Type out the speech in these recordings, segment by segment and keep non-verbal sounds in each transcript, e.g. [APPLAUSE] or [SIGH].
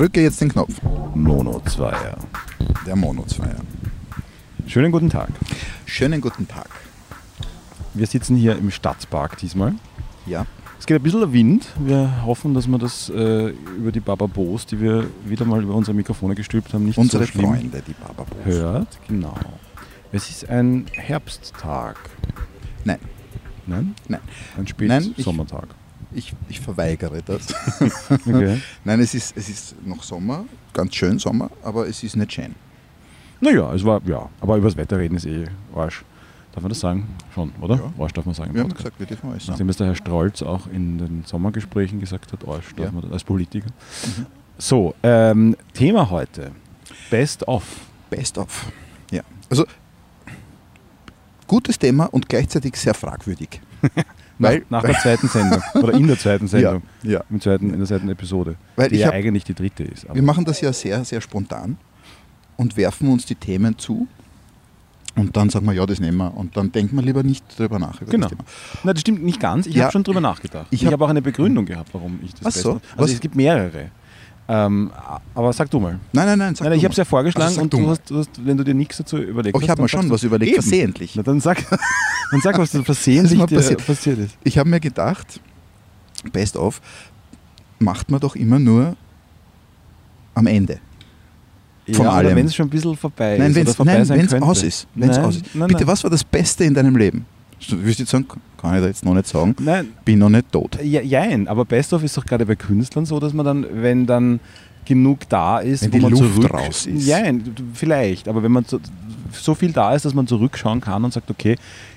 Drücke jetzt den Knopf. Mono Zweier. Der Mono Zweier. Schönen guten Tag. Schönen guten Tag. Wir sitzen hier im Stadtpark diesmal. Ja. Es geht ein bisschen Wind. Wir hoffen, dass wir das äh, über die Bababos, die wir wieder mal über unsere Mikrofone gestülpt haben, nicht Unsere so Freunde, die Bababos. hört. Genau. Es ist ein Herbsttag. Nein, Nein? nein. Ein Nein, ich- Spätsommertag. Ich, ich verweigere das. [LAUGHS] Okay. [LAUGHS] Nein, es ist, es ist noch Sommer, ganz schön Sommer, aber es ist nicht schön. naja, es war, ja, aber über das Wetter reden ist eh Arsch. Darf man das sagen? Schon, oder? Ja. Arsch darf man sagen. Wir haben gesagt, wir dürfen alles sagen. Nachdem es der Herr Strolz auch in den Sommergesprächen gesagt hat, Arsch darf Ja. man das als Politiker. Mhm. So, ähm, Thema heute. Best of. Best of. Ja. Also, gutes Thema und gleichzeitig sehr fragwürdig. [LAUGHS] weil, nach, nach der zweiten Sendung. Oder in der zweiten [LAUGHS] Sendung. ja, ja. Im zweiten, in der zweiten Episode. Weil die ich ja eigentlich die dritte ist. Wir machen das ja sehr, sehr spontan und werfen uns die Themen zu. Und dann sagen wir, ja, das nehmen wir. Und dann denkt man lieber nicht drüber nach über Genau. das Thema. Nein, das stimmt nicht ganz. Ich Ja. habe schon drüber nachgedacht. Ich Ich, hab- habe auch eine Begründung gehabt, warum ich das Ach so, of- was? Also es gibt mehrere. Ähm, aber sag du mal. Nein, nein, nein. Sag Nein, du ich habe es ja vorgeschlagen Also und du hast, du hast, wenn du dir nichts dazu überlegt Oh, ich habe mir schon was überlegt, Eben. versehentlich. Na, dann sag, [LAUGHS] dann sag, was versehentlich dir passiert. passiert ist. Ich habe mir gedacht, Best of macht man doch immer nur am Ende. Von ja, allem. wenn es schon ein bisschen vorbei Nein, ist. wenn oder es vorbei sein könnte. aus ist. Wenn's nein, aus ist. Nein, Bitte, nein. was war das Beste in deinem Leben? Du wirst jetzt sagen, kann ich da jetzt noch nicht sagen, Nein, bin noch nicht tot. ja, jein, aber Best of ist doch gerade bei Künstlern so, dass man dann, wenn dann genug da ist, Wenn wo die man Luft zurück, raus ist. Jein, vielleicht, aber wenn man so, so viel da ist, dass man zurückschauen kann und sagt, okay,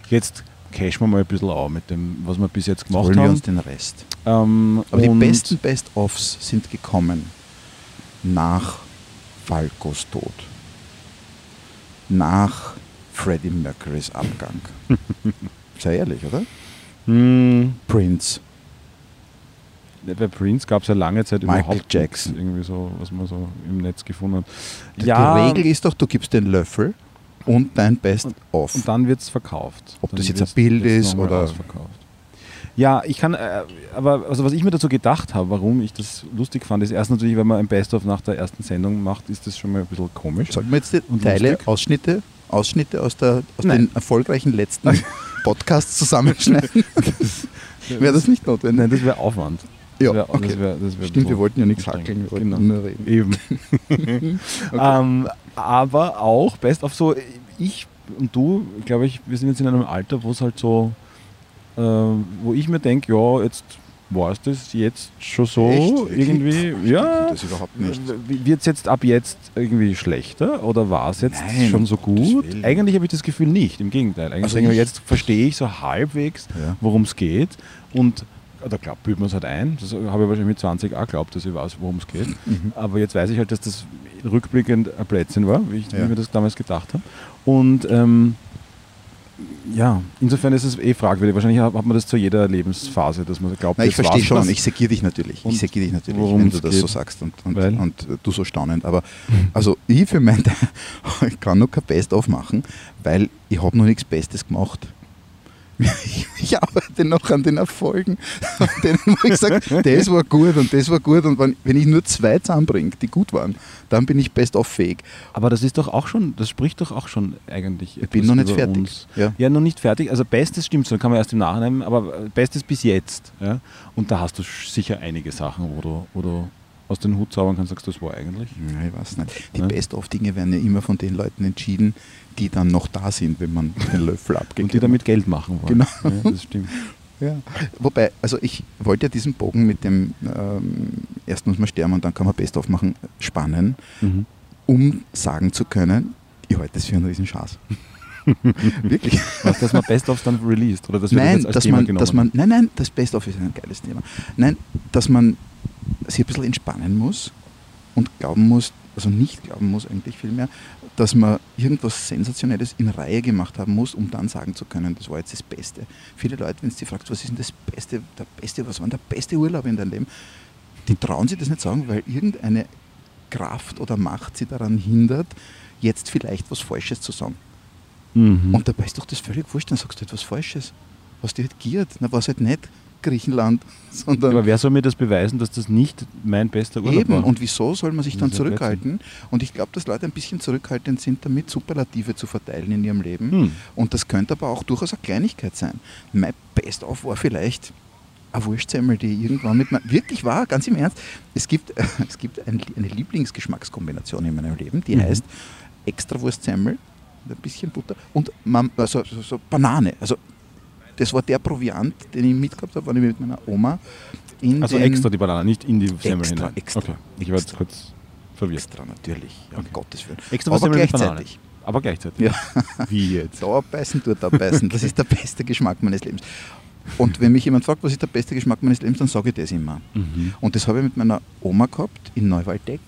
jetzt cashen wir mal ein bisschen auf mit dem, was wir bis jetzt gemacht Holen wir haben. uns den Rest. Ähm, Aber die besten Best-ofs sind gekommen nach Falcos Tod. Nach Freddie Mercurys Abgang. [LAUGHS] Sei ehrlich, oder? Hm, Prince. bei Prince gab es ja lange Zeit Michael überhaupt Jackson. irgendwie so, was man so im Netz gefunden hat. Die ja, Regel ist doch, du gibst den Löffel und dein Best-of. Und dann wird es verkauft. Ob dann das jetzt ein Bild ist oder-. Ja, ich kann, äh, aber also was ich mir dazu gedacht habe, warum ich das lustig fand, ist erst natürlich, wenn man ein Best-of nach der ersten Sendung macht, ist das schon mal ein bisschen komisch. Sollten wir jetzt die Und Teile, lustig? Ausschnitte, Ausschnitte aus, der, aus den erfolgreichen letzten [LAUGHS] Podcasts zusammenschneiden? [LAUGHS] Wäre [LAUGHS] das nicht notwendig? Nein, das wäre Aufwand. Ja, wär, okay. das wär, das wär Stimmt, wir wollten ja nichts hackeln, wir wollten Genau. nur reden. Eben. [LAUGHS] ähm, aber auch best of so, ich und du, glaube ich, wir sind jetzt in einem Alter, wo es halt so, äh, wo ich mir denke, ja, jetzt war es das jetzt schon so Echt? irgendwie, Ich ja. das überhaupt nicht. Wird es jetzt ab jetzt irgendwie schlechter oder war es jetzt Nein, schon so gut? Eigentlich habe ich das Gefühl nicht, im Gegenteil. Eigentlich Also ich jetzt verstehe ich so halbwegs, Ja. worum es geht und oder glaubt, man es halt ein. Das habe ich wahrscheinlich mit 20 auch geglaubt, dass ich weiß, worum es geht. [LAUGHS] Mhm. Aber jetzt weiß ich halt, dass das rückblickend ein Blödsinn war, wie ich Ja. mir das damals gedacht habe. Und ähm, ja, insofern ist es eh fragwürdig. Wahrscheinlich hat man das zu jeder Lebensphase, dass man glaubt, Na, ich verstehe schon, das. ich segiere dich natürlich. Und ich segiere dich natürlich, wenn du das geht. so sagst und, und, und äh, du so staunend. Aber also ich für mein Teil, [LAUGHS] ich kann noch kein Best-of machen, weil ich habe noch nichts Bestes gemacht. [LAUGHS] Ich, arbeite noch an den Erfolgen, an denen wo ich sage, das war gut und das war gut. Und wenn, ich nur zwei zusammenbringe, die gut waren, dann bin ich Best-of fähig. Aber das ist doch auch schon, das spricht doch auch schon eigentlich. Ich bin noch nicht fertig. Ja. Ja, noch nicht fertig. Also Bestes stimmt so, kann man erst im Nachhinein, aber Bestes bis jetzt. Ja? Und da hast du sicher einige Sachen, wo du, wo du aus den Hut zaubern kannst, sagst, das war eigentlich. Ja, ich weiß nicht. Die Ja. Best-of-Dinge werden ja immer von den Leuten entschieden, die dann noch da sind, wenn man den Löffel abgegeben Und die damit Geld machen wollen. Genau. Ja, das stimmt. Ja. Wobei, also ich wollte ja diesen Bogen mit dem ähm, erst muss man sterben und dann kann man Best-of machen, spannen, Mhm. um sagen zu können, ich halte das für einen riesen Schatz. [LAUGHS] Wirklich. Was, dass man Best-ofs dann released? Oder dass nein, das dass Thema man, genommen dass man, nein, nein, das Best-of ist ein geiles Thema. Nein, dass man sich ein bisschen entspannen muss und glauben muss, also nicht glauben muss eigentlich vielmehr, dass man irgendwas Sensationelles in Reihe gemacht haben muss, um dann sagen zu können, das war jetzt das Beste. Viele Leute, wenn du die fragst, was ist denn das Beste, der Beste, was war denn der beste Urlaub in deinem Leben, die trauen sich das nicht sagen, weil irgendeine Kraft oder Macht sie daran hindert, jetzt vielleicht was Falsches zu sagen. Mhm. Und dabei ist doch das völlig wurscht, dann sagst du etwas Falsches. Was dir halt giert, na was halt nicht. Griechenland, [LAUGHS] sondern Aber wer soll mir das beweisen, dass das nicht mein bester Urlaub Eben, war? und wieso soll man sich dann zurückhalten? Und ich glaube, dass Leute ein bisschen zurückhaltend sind, damit Superlative zu verteilen in ihrem Leben. Hm. Und das könnte aber auch durchaus eine Kleinigkeit sein. Mein Best-of war vielleicht eine Wurstsemmel, die irgendwann mit meinem, wirklich war, ganz im Ernst, es gibt, [LAUGHS] es gibt ein, eine Lieblingsgeschmackskombination in meinem Leben, die Mhm. heißt extra Wurstsemmel, ein bisschen Butter und Mam also, so, so Banane. Also das war der Proviant, den ich mitgehabt habe, wenn ich mit meiner Oma in Also den extra die Banane, nicht in die Semmel Extra, hinein. extra, Okay. Ich war jetzt kurz verwirrt. Extra, natürlich, ja, um Okay. Gottes Willen. Extra Aber gleichzeitig. Aber gleichzeitig. Ja. Wie jetzt? Da abbeißen, dort abbeißen. Das ist der beste Geschmack meines Lebens. Und wenn mich jemand fragt, was ist der beste Geschmack meines Lebens, dann sage ich das immer. Mhm. Und das habe ich mit meiner Oma gehabt in Neuwaldeck,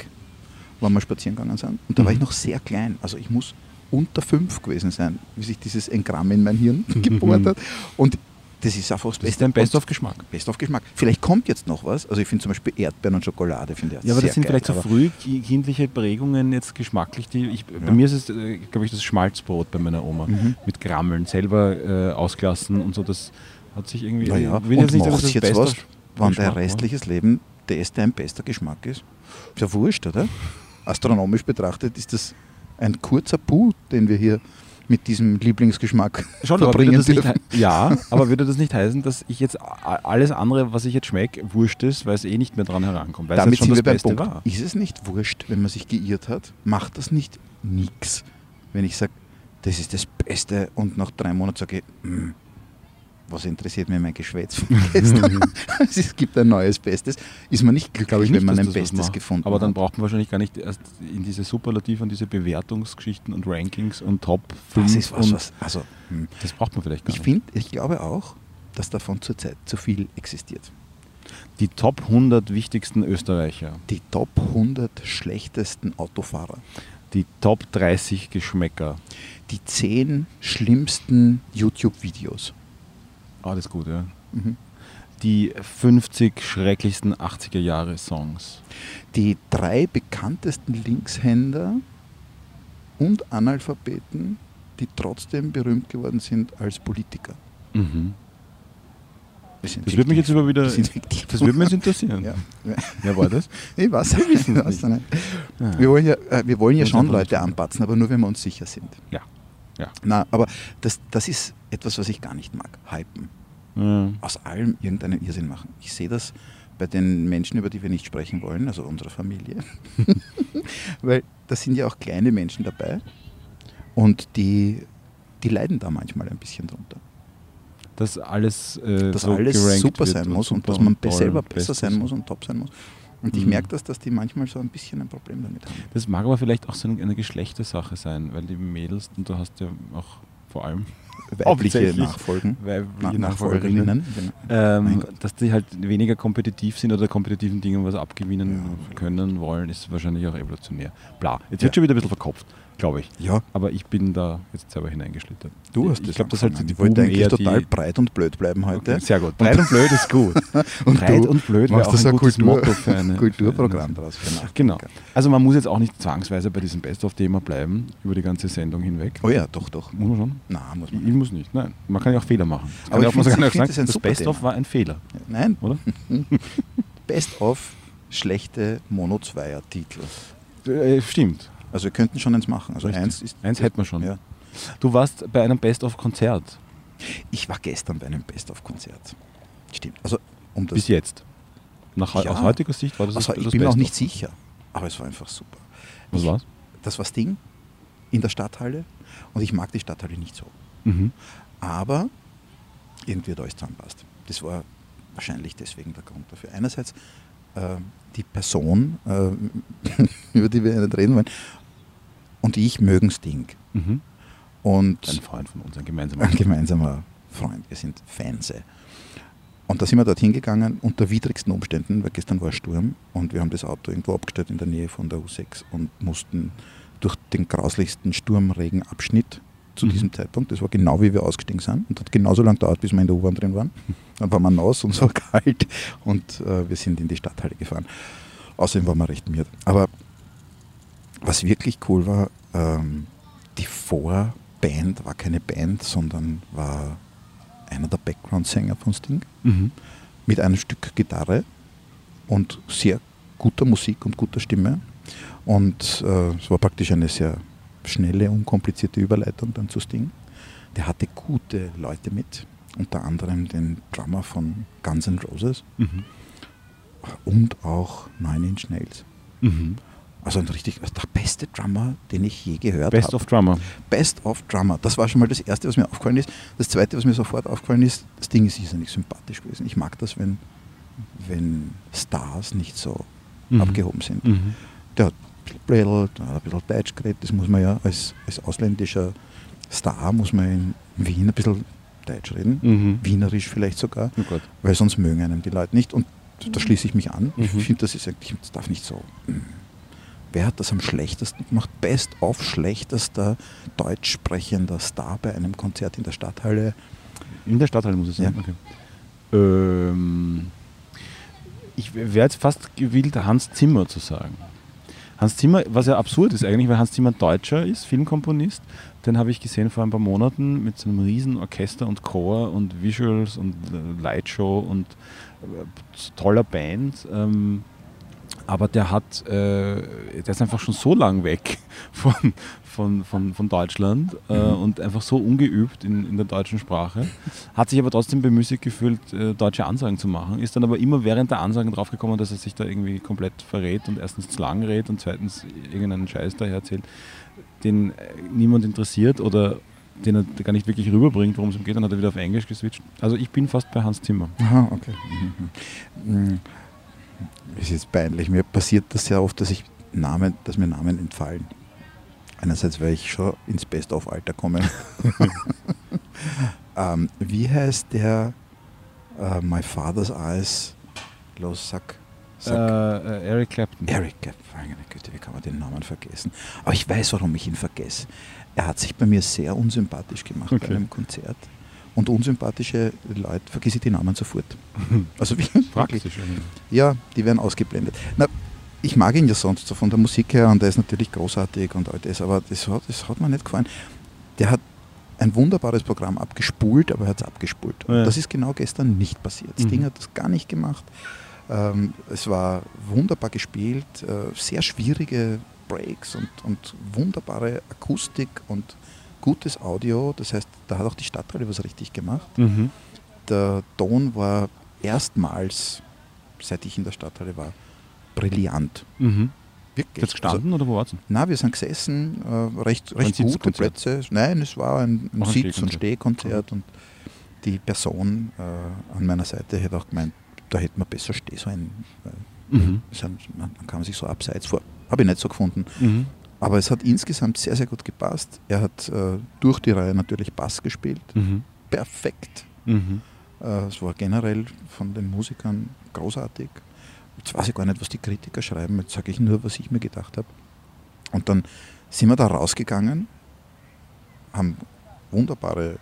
wo wir spazieren gegangen sind. Und da war Mhm. ich noch sehr klein. Also ich muss unter fünf gewesen sein, wie sich dieses Engramm in mein Hirn [LAUGHS] gebohrt hat. Und das ist einfach das Das ist Beste. dein Und Best-of-Geschmack. Best of Geschmack. Vielleicht kommt jetzt noch was. Also ich finde zum Beispiel Erdbeeren und Schokolade, finde ich Ja, aber das sind geil, vielleicht so früh ki- kindliche Prägungen jetzt geschmacklich. Die ich, Bei Ja. mir ist es, äh, glaube ich, das Schmalzbrot bei meiner Oma. Mhm. Mit Grammeln, selber äh, ausgelassen und so. Das hat sich irgendwie. Naja, ich will und dass macht das jetzt Best was, Geschmack dein restliches Leben das dein bester Geschmack ist? Ist ja wurscht, oder? [LAUGHS] Astronomisch betrachtet ist das ein kurzer Puh, den wir hier mit diesem Lieblingsgeschmack Schon, verbringen dürfen. ja, [LAUGHS] aber würde das nicht heißen, dass ich jetzt alles andere, was ich jetzt schmecke, wurscht ist, weil es eh nicht mehr dran herankommt, weil Damit es schon wir das beim Beste Punkt. war. Ist es nicht wurscht, wenn man sich geirrt hat? Macht das nicht nix, wenn ich sage, das ist das Beste und nach drei Monaten sage ich, "Hm, was interessiert mir mein Geschwätz von gestern? [LAUGHS] [LAUGHS] es gibt ein neues Bestes. Ist man nicht glücklich, ich wenn nicht, man ein Bestes gefunden Aber dann hat? braucht man wahrscheinlich gar nicht erst in diese Superlative und diese Bewertungsgeschichten und Rankings und Top 5 Das ist was, was also, hm. das braucht man vielleicht gar Ich nicht. finde, ich glaube auch, dass davon zurzeit zu viel existiert. Die Top 100 wichtigsten Österreicher, Die Top 100 schlechtesten Autofahrer, die Top 30 Geschmäcker. die 10 schlimmsten YouTube-Videos. Das ist gut, ja. Mhm. Die 50 schrecklichsten 80er Jahre Songs. Die drei bekanntesten Linkshänder und Analphabeten, die trotzdem berühmt geworden sind als Politiker. Mhm. Das würde mich jetzt aber wieder. Das würde mich interessieren. Ja. Wer war das? [LAUGHS] Ich weiß, weiß nicht. Wir wollen ja, äh, wir wollen ja Uns schon Leute anpatzen, aber nur wenn wir uns sicher sind. Ja. Ja. Na, aber das, das ist etwas, was ich gar nicht mag. Hypen. Ja. Aus allem irgendeinen Irrsinn machen. Ich sehe das bei den Menschen, über die wir nicht sprechen wollen, also unserer Familie. [LAUGHS] Weil da sind ja auch kleine Menschen dabei und die, die leiden da manchmal ein bisschen drunter. Dass alles, äh, Dass so alles super sein muss und super dass man selber und besser sein und- muss und top sein muss. Und ich Mhm. merke das, dass die manchmal so ein bisschen ein Problem damit haben. Das mag aber vielleicht auch so eine, Geschlechtersache sein, weil die Mädels, und du hast ja auch vor allem Weibliche. Nachfolgen. weibliche Na, Nachfolgerinnen, Nachfolgerinnen. Genau. Ähm, dass die halt weniger kompetitiv sind oder kompetitiven Dingen was abgewinnen Ja. können wollen, ist wahrscheinlich auch evolutionär. Bla, jetzt Ja. wird schon wieder ein bisschen verkopft, glaube ich. Ja, Aber ich bin da jetzt selber hineingeschlittert. du hast ich das glaube, das halt die Ich wollte eigentlich total die, breit und blöd bleiben heute. Okay, sehr gut. Breit und blöd ist gut. [LAUGHS] Und Breit und blöd wäre auch das ein ein gutes Kultur- Motto für [LAUGHS] Kulturprogramm daraus. Genau. Also man muss jetzt auch nicht zwangsweise bei diesem Best-of-Thema bleiben, über die ganze Sendung hinweg. Oh ja, doch, doch. Muss man schon? Na, muss Ich, man. ich muss nicht, nein. Man kann ja auch Fehler machen. Das Aber ich auch, man kann ja ich auch sagen, das das Best-of war ein Fehler, Nein, oder? [LAUGHS] Best of schlechte Mono-Zweier-Titel. Äh, stimmt. Also wir könnten schon eins machen. Also Richtig. eins ist. Eins hätten wir schon. Ja. Du warst bei einem Best-of-Konzert Ich war gestern bei einem Best-of-Konzert. Stimmt. Also um das. bis jetzt. Nach, Ja. Aus heutiger Sicht war das also das ich bin mir auch nicht sicher, aber es war einfach super. Was ich, war's? Das war Sting in der Stadthalle und ich mag die Stadthalle nicht so. Mhm. Aber irgendwie hat alles zusammenpasst. Das war wahrscheinlich deswegen der Grund dafür. Einerseits die Person, äh, [LAUGHS] über die wir nicht reden wollen, und ich mögen Sting. Mhm. Und Ein Freund von uns, ein gemeinsamer. ein gemeinsamer Freund. Wir sind Fans. Und da sind wir dorthin gegangen unter widrigsten Umständen, weil gestern war Sturm und wir haben das Auto irgendwo abgestellt in der Nähe von der U6 und mussten durch den grauslichsten Sturmregenabschnitt zu Mhm. diesem Zeitpunkt, das war genau wie wir ausgestiegen sind und hat genauso lange gedauert, bis wir in der U-Bahn drin waren. Dann waren wir nass und so [LAUGHS] kalt und äh, wir sind in die Stadthalle gefahren. Außerdem waren wir recht miert. Aber was wirklich cool war, ähm, die Vorband war keine Band, sondern war einer der Background-Sänger von Sting. Mhm. mit einem Stück Gitarre und sehr guter Musik und guter Stimme. Und äh, es war praktisch eine sehr schnelle, unkomplizierte Überleitung dann zu Sting. Der hatte gute Leute mit, unter anderem den Drummer von Guns N' Roses Mhm. und auch Nine Inch Nails. Mhm. Also ein richtig, also der beste Drummer, den ich je gehört Best habe. of Drummer. Best of Drummer. Das war schon mal das Erste, was mir aufgefallen ist. Das Zweite, was mir sofort aufgefallen ist, das Ding ist irrsinnig sympathisch gewesen. Ich mag das, wenn, wenn Stars nicht so Mhm. abgehoben sind. Mhm. Der hat ein bisschen ein bisschen Deutsch geredet. Das muss man ja als, als ausländischer Star, muss man in Wien ein bisschen Deutsch reden. Mhm. Wienerisch vielleicht sogar, Oh weil sonst mögen einem die Leute nicht. Und da schließe ich mich an. Ich Mhm. finde, das ist eigentlich, das darf nicht so. mm. Wer hat das am schlechtesten gemacht? Best of schlechtester deutsch sprechender Star bei einem Konzert in der Stadthalle. In der Stadthalle muss es sein. Ja. Okay. Ähm, ich wäre jetzt fast gewillt, Hans Zimmer zu sagen. Hans Zimmer, was ja absurd ist eigentlich, weil Hans Zimmer Deutscher ist, Filmkomponist. Den habe ich gesehen vor ein paar Monaten mit so einem riesen Orchester und Chor und Visuals und äh, Lightshow und äh, toller Band. Ähm, aber der hat, äh, der ist einfach schon so lang weg [LAUGHS] von, von, von, von Deutschland äh, Mhm. und einfach so ungeübt in, in der deutschen Sprache. Hat sich aber trotzdem bemüßigt gefühlt, äh, deutsche Ansagen zu machen. Ist dann aber immer während der Ansagen draufgekommen, dass er sich da irgendwie komplett verrät und erstens zu lang redet und zweitens irgendeinen Scheiß daher erzählt, den äh, niemand interessiert oder den er gar nicht wirklich rüberbringt, worum es ihm geht, dann hat er wieder auf Englisch geswitcht. Also ich bin fast bei Hans Zimmer. Aha, okay. Mhm. Mm. Ist jetzt peinlich. Mir passiert das sehr oft, dass ich Namen, dass mir Namen entfallen. Einerseits, weil ich schon ins Best-of-Alter komme. [LAUGHS] ähm, wie heißt der äh, My Father's Eyes? Los, sag. Sag. äh, Eric Clapton. Eric Clapton, meine Güte, wie kann man den Namen vergessen? Aber ich weiß, warum ich ihn vergesse. Er hat sich bei mir sehr unsympathisch gemacht Okay. bei einem Konzert. Und unsympathische Leute vergesse ich die Namen sofort. [LAUGHS] Also wie, wirklich. Praktisch. Ja, die werden ausgeblendet. Na, ich mag ihn ja sonst so von der Musik her und er ist natürlich großartig und all das, aber das hat, das hat mir nicht gefallen. Der hat ein wunderbares Programm abgespult, aber er hat es abgespult. Ja. das ist genau gestern nicht passiert. Das Mhm. Ding hat das gar nicht gemacht. Ähm, es war wunderbar gespielt, äh, sehr schwierige Breaks und, und wunderbare Akustik und gutes Audio. Das heißt, da hat auch die Stadthalle was richtig gemacht. Mhm. Der Ton war erstmals, seit ich in der Stadthalle war, brillant. Mhm. Wirklich. Jetzt gestanden oder wo war's? denn? Also, na, wir sind gesessen, äh, recht, recht gute? Plätze. Nein, es war ein, ein ein Sitz- und Stehkonzert. Und die Person äh, an meiner Seite hätte auch gemeint, da hätte man besser stehen sollen. weil Mhm. es Man man kam sich so abseits vor. Habe ich nicht so gefunden. Mhm. Aber es hat insgesamt sehr, sehr gut gepasst. Er hat äh, durch die Reihe natürlich Bass gespielt. Mhm. Perfekt. Mhm. Äh, Es war generell von den Musikern großartig. Jetzt weiß ich gar nicht, was die Kritiker schreiben. Jetzt sage ich nur, was ich mir gedacht habe. Und dann sind wir da rausgegangen, haben wunderbare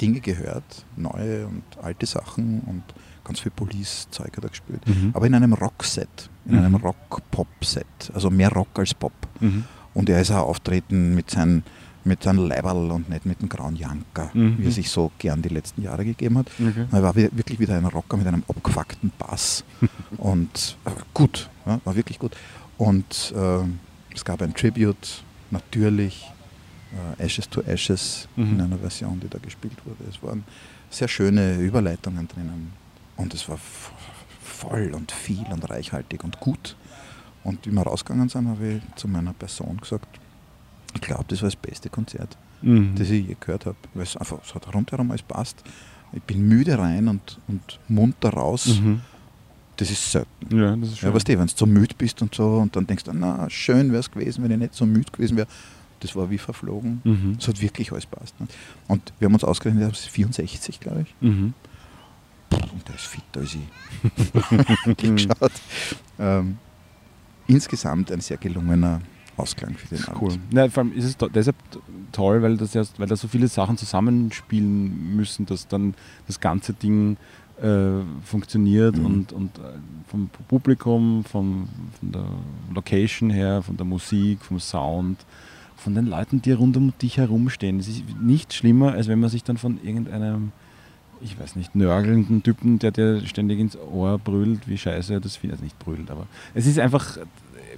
Dinge gehört, neue und alte Sachen und ganz viel Police-Zeug hat er gespielt. Mhm. Aber in einem Rock-Set, in Mhm. einem Rock-Pop-Set, also mehr Rock als Pop. Mhm. Und er ist auch auftreten mit seinem mit seinem Leiberl und nicht mit dem grauen Janker, Mhm. wie er sich so gern die letzten Jahre gegeben hat. Okay. Er war wi- wirklich wieder ein Rocker mit einem abgefuckten Bass. [LAUGHS] und äh, gut, ja, war wirklich gut. Und äh, es gab ein Tribute, natürlich, äh, Ashes to Ashes Mhm. in einer Version, die da gespielt wurde. Es waren sehr schöne Überleitungen drinnen. Und es war voll und viel und reichhaltig und gut. Und wie wir rausgegangen sind, habe ich zu meiner Person gesagt, ich glaube, das war das beste Konzert Mhm. das ich je gehört habe. Weil es einfach, es hat rundherum alles passt. Ich bin müde rein und, und munter raus. Mhm. Das ist selten. Ja, das ist schön. Ja, weißt du, wenn du so müde bist und so und dann denkst du, na, schön wäre es gewesen, wenn ich nicht so müde gewesen wäre. Das war wie verflogen. Mhm. Es hat wirklich alles passt. Ne? Und wir haben uns ausgerechnet, er ist 64, glaube ich. Mhm. Und der ist fitter als ich. [LAUGHS] geschaut. Ähm, insgesamt ein sehr gelungener Ausklang für den Cool. Abend. Ja, vor allem ist es deshalb toll, weil, das ja, weil da so viele Sachen zusammenspielen müssen, dass dann das ganze Ding äh, funktioniert Mhm. und, und äh, vom Publikum, vom, von der Location her, von der Musik, vom Sound, von den Leuten, die rund um dich herumstehen. Es ist nichts schlimmer, als wenn man sich dann von irgendeinem ich weiß nicht, nörgelnden Typen, der dir ständig ins Ohr brüllt, wie scheiße er das findet. Also nicht brüllt, aber es ist einfach,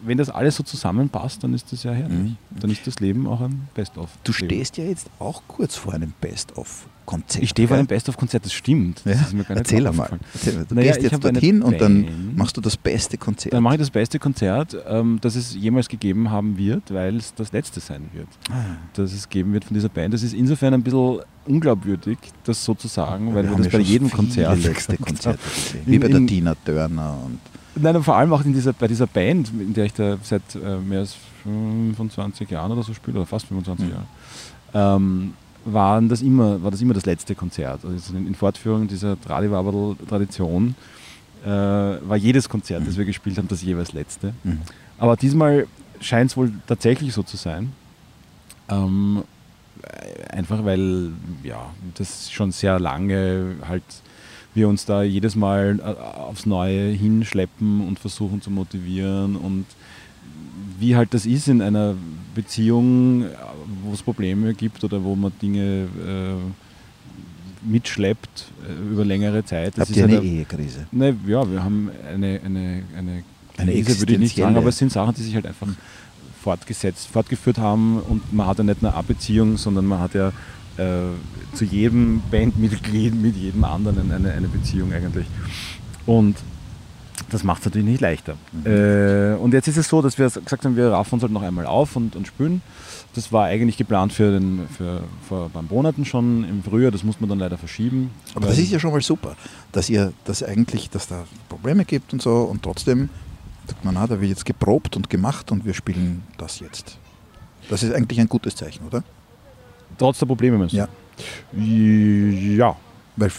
wenn das alles so zusammenpasst, dann ist das ja herrlich. Mhm. Dann ist das Leben auch ein Best-of. Du stehst ja jetzt auch kurz vor einem Best-of-Konzert. Ich stehe vor einem Best-of-Konzert, das stimmt. Das Ja? ist mir gar nicht Erzähl aufgefallen. Erzähl mal. Du Naja, gehst jetzt dorthin und dann machst du das beste Konzert. Dann mache ich das beste Konzert, ähm, das es jemals gegeben haben wird, weil es das letzte sein wird, Ah. das es geben wird von dieser Band. Das ist insofern ein bisschen unglaubwürdig, das so zu sagen, weil wir, haben das ja bei jedem Konzert Konzerte gesehen. In- Wie bei der in- Tina Turner und Nein, und vor allem auch in dieser, bei dieser Band, in der ich da seit äh, mehr als 25 Jahren oder so spiele, oder fast 25 Mhm. Jahre, ähm, waren das immer, war das immer das letzte Konzert. Also in, in Fortführung dieser Tradiwaberl-Tradition äh, war jedes Konzert, das wir gespielt haben, das jeweils letzte. Mhm. Aber diesmal scheint es wohl tatsächlich so zu sein. Ähm, äh, einfach weil ja, das schon sehr lange halt wir uns da jedes Mal äh, aufs Neue hinschleppen und versuchen zu motivieren und wie halt das ist in einer Beziehung, äh, wo es Probleme gibt oder wo man Dinge äh, mitschleppt äh, über längere Zeit. Das Habt ihr halt eine ein- Ehekrise? Ne, ja, wir haben eine, eine, eine, Eine Krise, würde ich nicht sagen, aber es sind Sachen, die sich halt einfach fortgesetzt, fortgeführt haben und man hat ja nicht eine Abbeziehung, sondern man hat ja äh, zu jedem Bandmitglied mit jedem anderen eine, eine Beziehung eigentlich. Und das macht es natürlich nicht leichter. Äh, und jetzt ist es so, dass wir gesagt haben, wir raffen uns halt noch einmal auf und, und spülen. Das war eigentlich geplant für, den, für vor ein paar Monaten schon im Frühjahr, das muss man dann leider verschieben. Aber das ist ja schon mal super, dass ihr das eigentlich, dass da Probleme gibt und so und trotzdem sagt man, na, da wird jetzt geprobt und gemacht und wir spielen das jetzt. Das ist eigentlich ein gutes Zeichen, oder? Trotz der Probleme meinst du? Ja. Ja. Weil,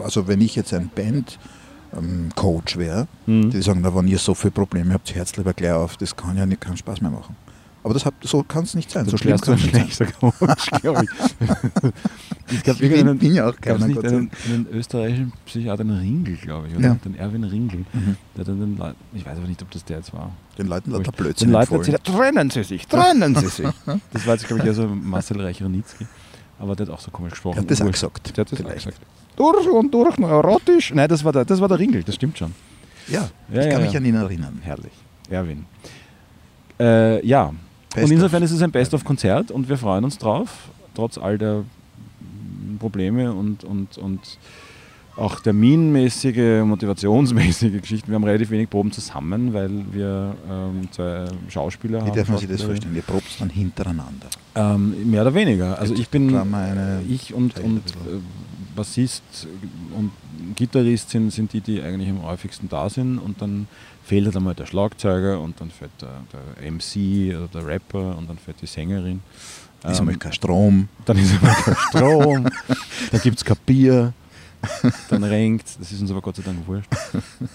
also wenn ich jetzt ein Band-Coach wäre, Mhm. die sagen, na, wenn ihr so viele Probleme habt, hört lieber gleich auf, das kann ja nicht, keinen Spaß mehr machen. Aber das hat, so kann es nicht sein, so So schlimm kann es nicht sein. es [LAUGHS] gab Ich [LAUGHS] bin, bin ja auch keiner nicht einen, einen österreichischen Psychiater, den Ringel, glaube ich, oder? Ja. Den Erwin Ringel. Mhm. Der dann den Leuten, ich weiß aber nicht, ob das der jetzt war. Den Leuten lauter Blödsinn Den Leuten erzählt, er, trennen Sie sich, trennen Sie sich. [LAUGHS] das war jetzt, glaube ich, eher so Marcel Reich-Ranitzky. Aber der hat auch so komisch gesprochen. Er hat das auch gesagt. Der hat das auch gesagt. Durch und durch neurotisch. Nein, das war der, das war der Ringel, das stimmt schon. Ja, Ja, ich ja, kann mich an ihn erinnern. Herrlich. Erwin. Äh, ja, Best und insofern of. ist es ein Best-of-Konzert und wir freuen uns drauf, trotz all der Probleme und, und, und auch terminmäßige, motivationsmäßige [LAUGHS] Geschichten. Wir haben relativ wenig Proben zusammen, weil wir ähm, zwei Schauspieler Wie haben. darf man sich das vorstellen? Ihr probt dann hintereinander. Ähm, mehr oder weniger. Also ich bin, ich und, und äh, Bassist und Gitarrist sind, sind die, die eigentlich am häufigsten da sind und dann fehlt halt einmal der Schlagzeuger und dann fehlt der, der MC oder der Rapper und dann fehlt die Sängerin. Ist Ähm, einmal kein Strom. dann ist einmal kein [LAUGHS] Strom, dann gibt es kein Bier, dann renkt das ist uns aber Gott sei Dank wurscht.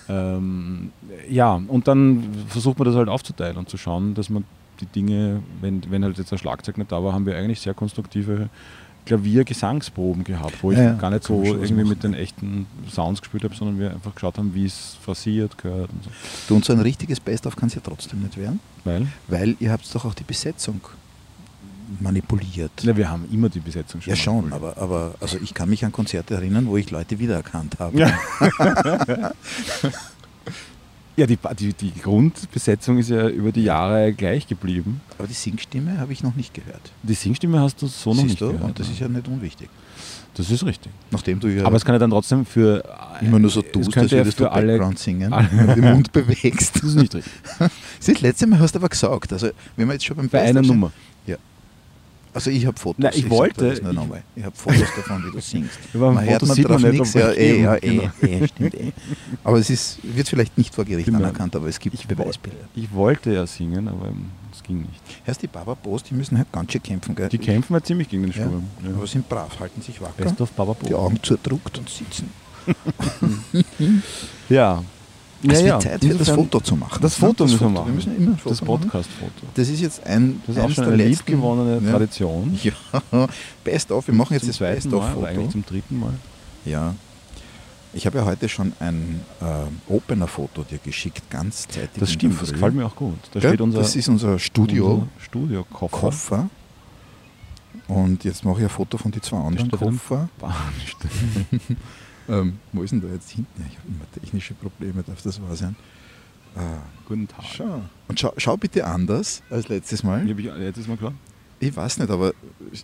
Ähm, ja, und dann versucht man das halt aufzuteilen und zu schauen, dass man die Dinge, wenn, wenn halt jetzt der Schlagzeug nicht da war, haben wir eigentlich sehr konstruktive Klavier-Gesangsproben gehabt, wo ich Ja, gar nicht so irgendwie machen, mit den echten Sounds gespielt habe, sondern wir einfach geschaut haben, wie es phrasiert gehört und so. Du, und so ein richtiges Best-of kann es ja trotzdem nicht werden, Weil, weil ihr habt doch auch die Besetzung manipuliert. ja, wir haben immer die Besetzung schon. Ja schon, aber, aber also ich kann mich an Konzerte erinnern, wo ich Leute wiedererkannt habe. Ja. [LAUGHS] [LAUGHS] Ja, die, die, die Grundbesetzung ist ja über die Jahre gleich geblieben. Aber die Singstimme habe ich noch nicht gehört. Die Singstimme hast du so noch Siehst nicht du? gehört. Und das ist ja nicht unwichtig. das ist richtig. Nachdem du ja Aber es kann ja dann trotzdem für immer nur so tust, als ja würdest du alle. Background singen und den Mund [LAUGHS] bewegst. Das ist nicht richtig. [LAUGHS] Das letzte Mal hast du aber gesagt, also wenn wir jetzt schon beim Bei einer Best-of sind- Nummer. Also ich habe Fotos. Nein, ich sag wollte- das nur ich- nochmal. Ich habe Fotos davon, wie du singst. Ja, beim Man hört man sieht man nicht, nichts. Ja, ich eh, ja, eh, eh, stimmt eh. Aber es ist, wird vielleicht nicht vor Gericht anerkannt, aber es gibt Ich Beweisbilder. Ich wollte ja singen, aber es ging nicht. Hörst die Baba Boos, die müssen halt ganz schön kämpfen, gell? Die kämpfen halt ziemlich gegen den ja, Sturm. Ja. aber sind brav, halten sich wacker, Best of Baba die Bo. Augen zudruckt und sitzen. [LAUGHS] Ja. Es ja, wird ja. Zeit, für das Foto zu machen. Das ne? Foto müssen wir machen. Wir müssen immer Das. Podcast-Foto. Das ist jetzt ein Das ist auch schon eine liebgewonnene ja. Tradition. [LAUGHS] Ja, Best of. Wir machen jetzt zum das zweiten Best Mal, of aber eigentlich Foto. zum dritten Mal. Ja. Ich habe ja heute schon ein äh, Opener-Foto dir geschickt, ganz zeitig. Das stimmt, das gefällt mir auch gut. Da Gell? steht unser, das ist unser Studio. unser Studio-Koffer. Koffer. Und jetzt mache ich ein Foto von die zwei anderen? Koffer. [LAUGHS] Ähm, wo ist denn da jetzt hinten? Ja, Ich habe immer technische Probleme, darf das wahr sein? Ah, Guten Tag. schau. Und schau, schau bitte anders als letztes Mal. Habe ich letztes Mal klar? Ich weiß nicht, aber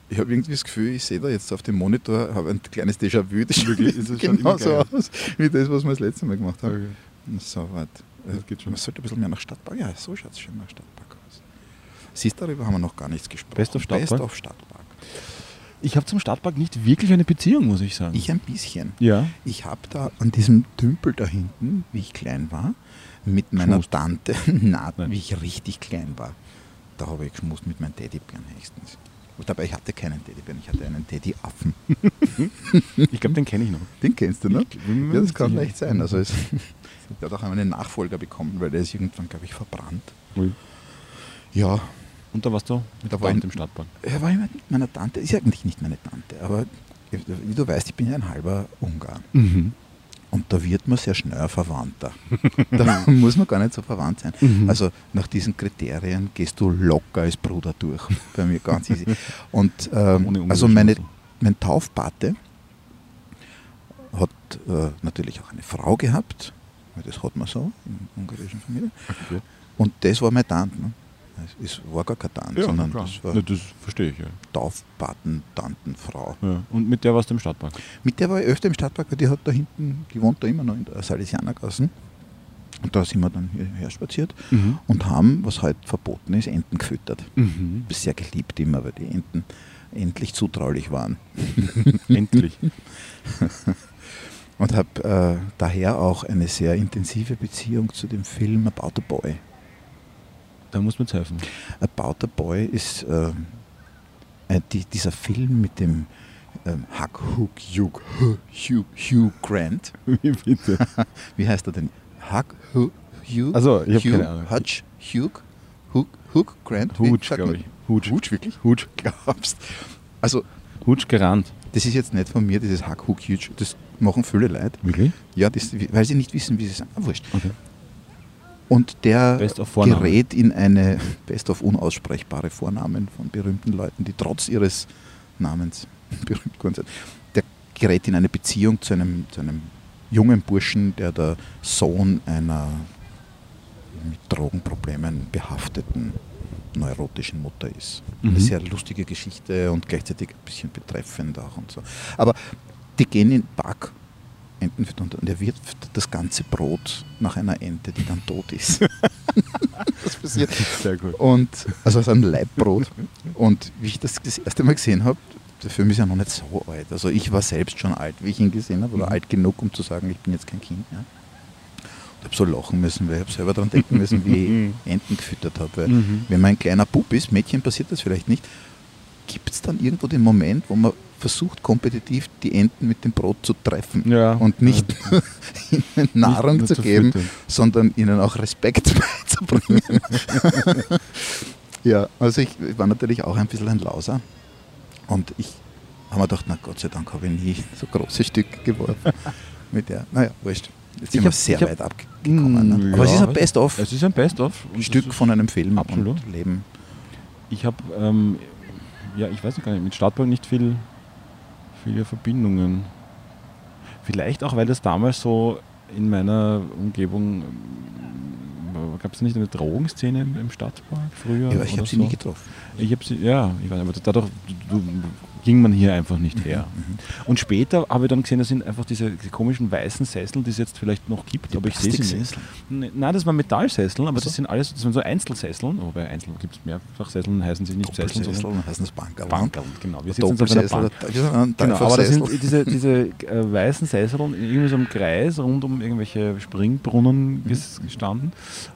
ich habe irgendwie das Gefühl, ich sehe da jetzt auf dem Monitor habe ein kleines Déjà-vu. Das Wirklich? Ist genau immer so aus, wie das, was wir das letzte Mal gemacht haben. Okay. So, warte. Das geht schon. Man sollte ein bisschen mehr nach Stadtpark. Ja, so schaut es schon nach Stadtpark aus. Siehst du, darüber haben wir noch gar nichts gesprochen. Best of Stadtpark? Best of Stadtpark. Ich habe zum Stadtpark nicht wirklich eine Beziehung, muss ich sagen. Ich ein bisschen. ja. Ich habe da an diesem Tümpel da hinten, wie ich klein war, mit meiner Geschmust. Tante, [LAUGHS] na, Nein. wie ich richtig klein war, da habe ich geschmust mit meinem Teddybären höchstens. Dabei, ich hatte keinen Teddybären, ich hatte einen Teddyaffen. [LAUGHS] Ich glaube, den kenne ich noch. Den kennst du, ne? Bin mir Ja, das kann sicher. leicht sein. Also es, [LAUGHS] der hat auch einen Nachfolger bekommen, weil der ist irgendwann, glaube ich, verbrannt. Ui. Ja, Und da warst du mit der ich- im Stadtpark. er war immer mit meiner Tante, ist ja eigentlich nicht meine Tante, aber wie du weißt, ich bin ja ein halber Ungar. Mhm. Und da wird man sehr schnell ein Verwandter. [LAUGHS] da muss man gar nicht so verwandt sein. Mhm. Also nach diesen Kriterien gehst du locker als Bruder durch. Bei mir ganz easy. Und ähm, also meine, mein Taufpate hat äh, natürlich auch eine Frau gehabt. Das hat man so in ungarischen Familien. Okay. Und das war meine Tante. Ne? Es war gar keine Tante, Ja, sondern klar. das war Ja, das verstehe ich, ja. Taufpaten-Tantenfrau. ja. Und mit der warst du im Stadtpark? Mit der war ich öfter im Stadtpark, weil die hat da hinten, die wohnt da immer noch in der Salesianergassen. Und da sind wir dann hierher spaziert Mhm. und haben, was heute verboten ist, Enten gefüttert. Mhm. Sehr geliebt immer, weil die Enten endlich zutraulich waren. [LAUGHS] Endlich. Und habe äh, daher auch eine sehr intensive Beziehung zu dem Film About a Boy. Da muss man jetzt helfen. About a Boy ist äh, die, dieser Film mit dem ähm, Huck, Hugh, Hugh, Hugh, Hugh Grant. [LAUGHS] Wie bitte? [LAUGHS] Wie heißt er denn? Huck, Hugh, Hugh, Also, ich Hugh, keine Ahnung. Hutch, Hugh, Hugh, Hugh Grant. Sagt glaube ich. Hutsch. Hutsch, wirklich? Hutsch. Glaubst. Also, Hutsch gerannt. das ist jetzt nicht von mir, dieses Huck, Hugh, Hugh. Das machen viele Leute. Wirklich? Ja, das, weil sie nicht wissen, wie sie sagen. Ah, wurscht. Okay. Und der gerät in eine [LAUGHS] Best of unaussprechbare Vornamen von berühmten Leuten, die trotz ihres Namens [LAUGHS] berühmt geworden sind. Der gerät in eine Beziehung zu einem, zu einem jungen Burschen, der der Sohn einer mit Drogenproblemen behafteten neurotischen Mutter ist. Mhm. Eine sehr lustige Geschichte und gleichzeitig ein bisschen betreffend auch und so. Aber die gehen in den Park Enten füttern und er wirft das ganze Brot nach einer Ente, die dann tot ist. [LAUGHS] das passiert. Sehr gut. Und, also aus einem Leibbrot. Und wie ich das das erste Mal gesehen habe, der Film ist ja noch nicht so alt. Also ich war selbst schon alt, wie ich ihn gesehen habe, oder Mhm. alt genug, um zu sagen, ich bin jetzt kein Kind. Ja. Ich habe so lachen müssen, weil ich habe selber daran denken müssen, wie ich [LAUGHS] Enten gefüttert habe. Mhm. Wenn man ein kleiner Bub ist, Mädchen passiert das vielleicht nicht, gibt es dann irgendwo den Moment, wo man versucht, kompetitiv die Enten mit dem Brot zu treffen Ja. und nicht nur [LAUGHS] ihnen Nahrung nur zu geben, füttern. sondern ihnen auch Respekt [LAUGHS] beizubringen. [LAUGHS] ja, also ich war natürlich auch ein bisschen ein Lauser und ich habe mir gedacht, na Gott sei Dank habe ich nie so große Stücke geworfen mit der. Naja, wurscht. Jetzt sind Ich wir hab- sehr ich hab- weit abgekommen. Ne? Mm, Aber es ja, ist ein Best-of. Es ist ein Best-of. Stück von einem Film Absolut. und Leben. Ich habe, ähm, ja, ich weiß gar nicht, mit Stadtpark nicht viel, viele Verbindungen. Vielleicht auch, weil das damals so in meiner Umgebung gab es nicht eine Drogenszene im, Stadtpark früher? Ja, ich habe sie so? nie getroffen. Ich habe sie, ja, ich weiß nicht, aber dadurch du, du, ging man hier einfach nicht her. Mhm. Und später habe ich dann gesehen, das sind einfach diese, komischen weißen Sessel, die es jetzt vielleicht noch gibt, aber ich sehe sie nicht. Ne- Nein, das waren Metallsesseln, aber Ach so. das sind alles das sind so Einzelsesseln. Wobei Einzel gibt es mehrfach Sesseln, heißen sie nicht Sesseln, sondern heißen das Bankerl. Bankerl. Genau, wir sitzen auf einer Bank. Genau, aber das sind diese, [LAUGHS] diese äh, weißen Sessel in irgendwie so einem Kreis rund um irgendwelche Springbrunnen ges- gestanden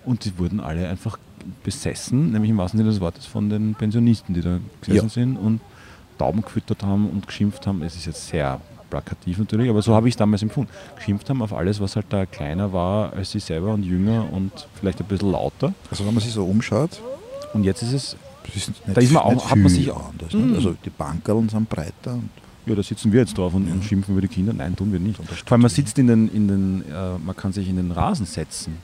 und die wurden alle einfach besessen, nämlich im wahrsten Sinne des Wortes von den Pensionisten, die da gesessen Ja. sind und Tauben gefüttert haben und geschimpft haben. Es ist jetzt sehr plakativ natürlich, aber so habe ich es damals empfunden. Geschimpft haben auf alles, was halt da kleiner war als sie selber und jünger und vielleicht ein bisschen lauter. Also wenn man sich so umschaut, Und jetzt ist es, ist Da ist man auch- hat man sich- anders. Mhm. Also die Bankerl sind breiter. Und ja, da sitzen wir jetzt drauf und, und schimpfen über die Kinder. Nein, tun wir nicht. Vor allem man sitzt in den, in den äh, man kann sich in den Rasen setzen.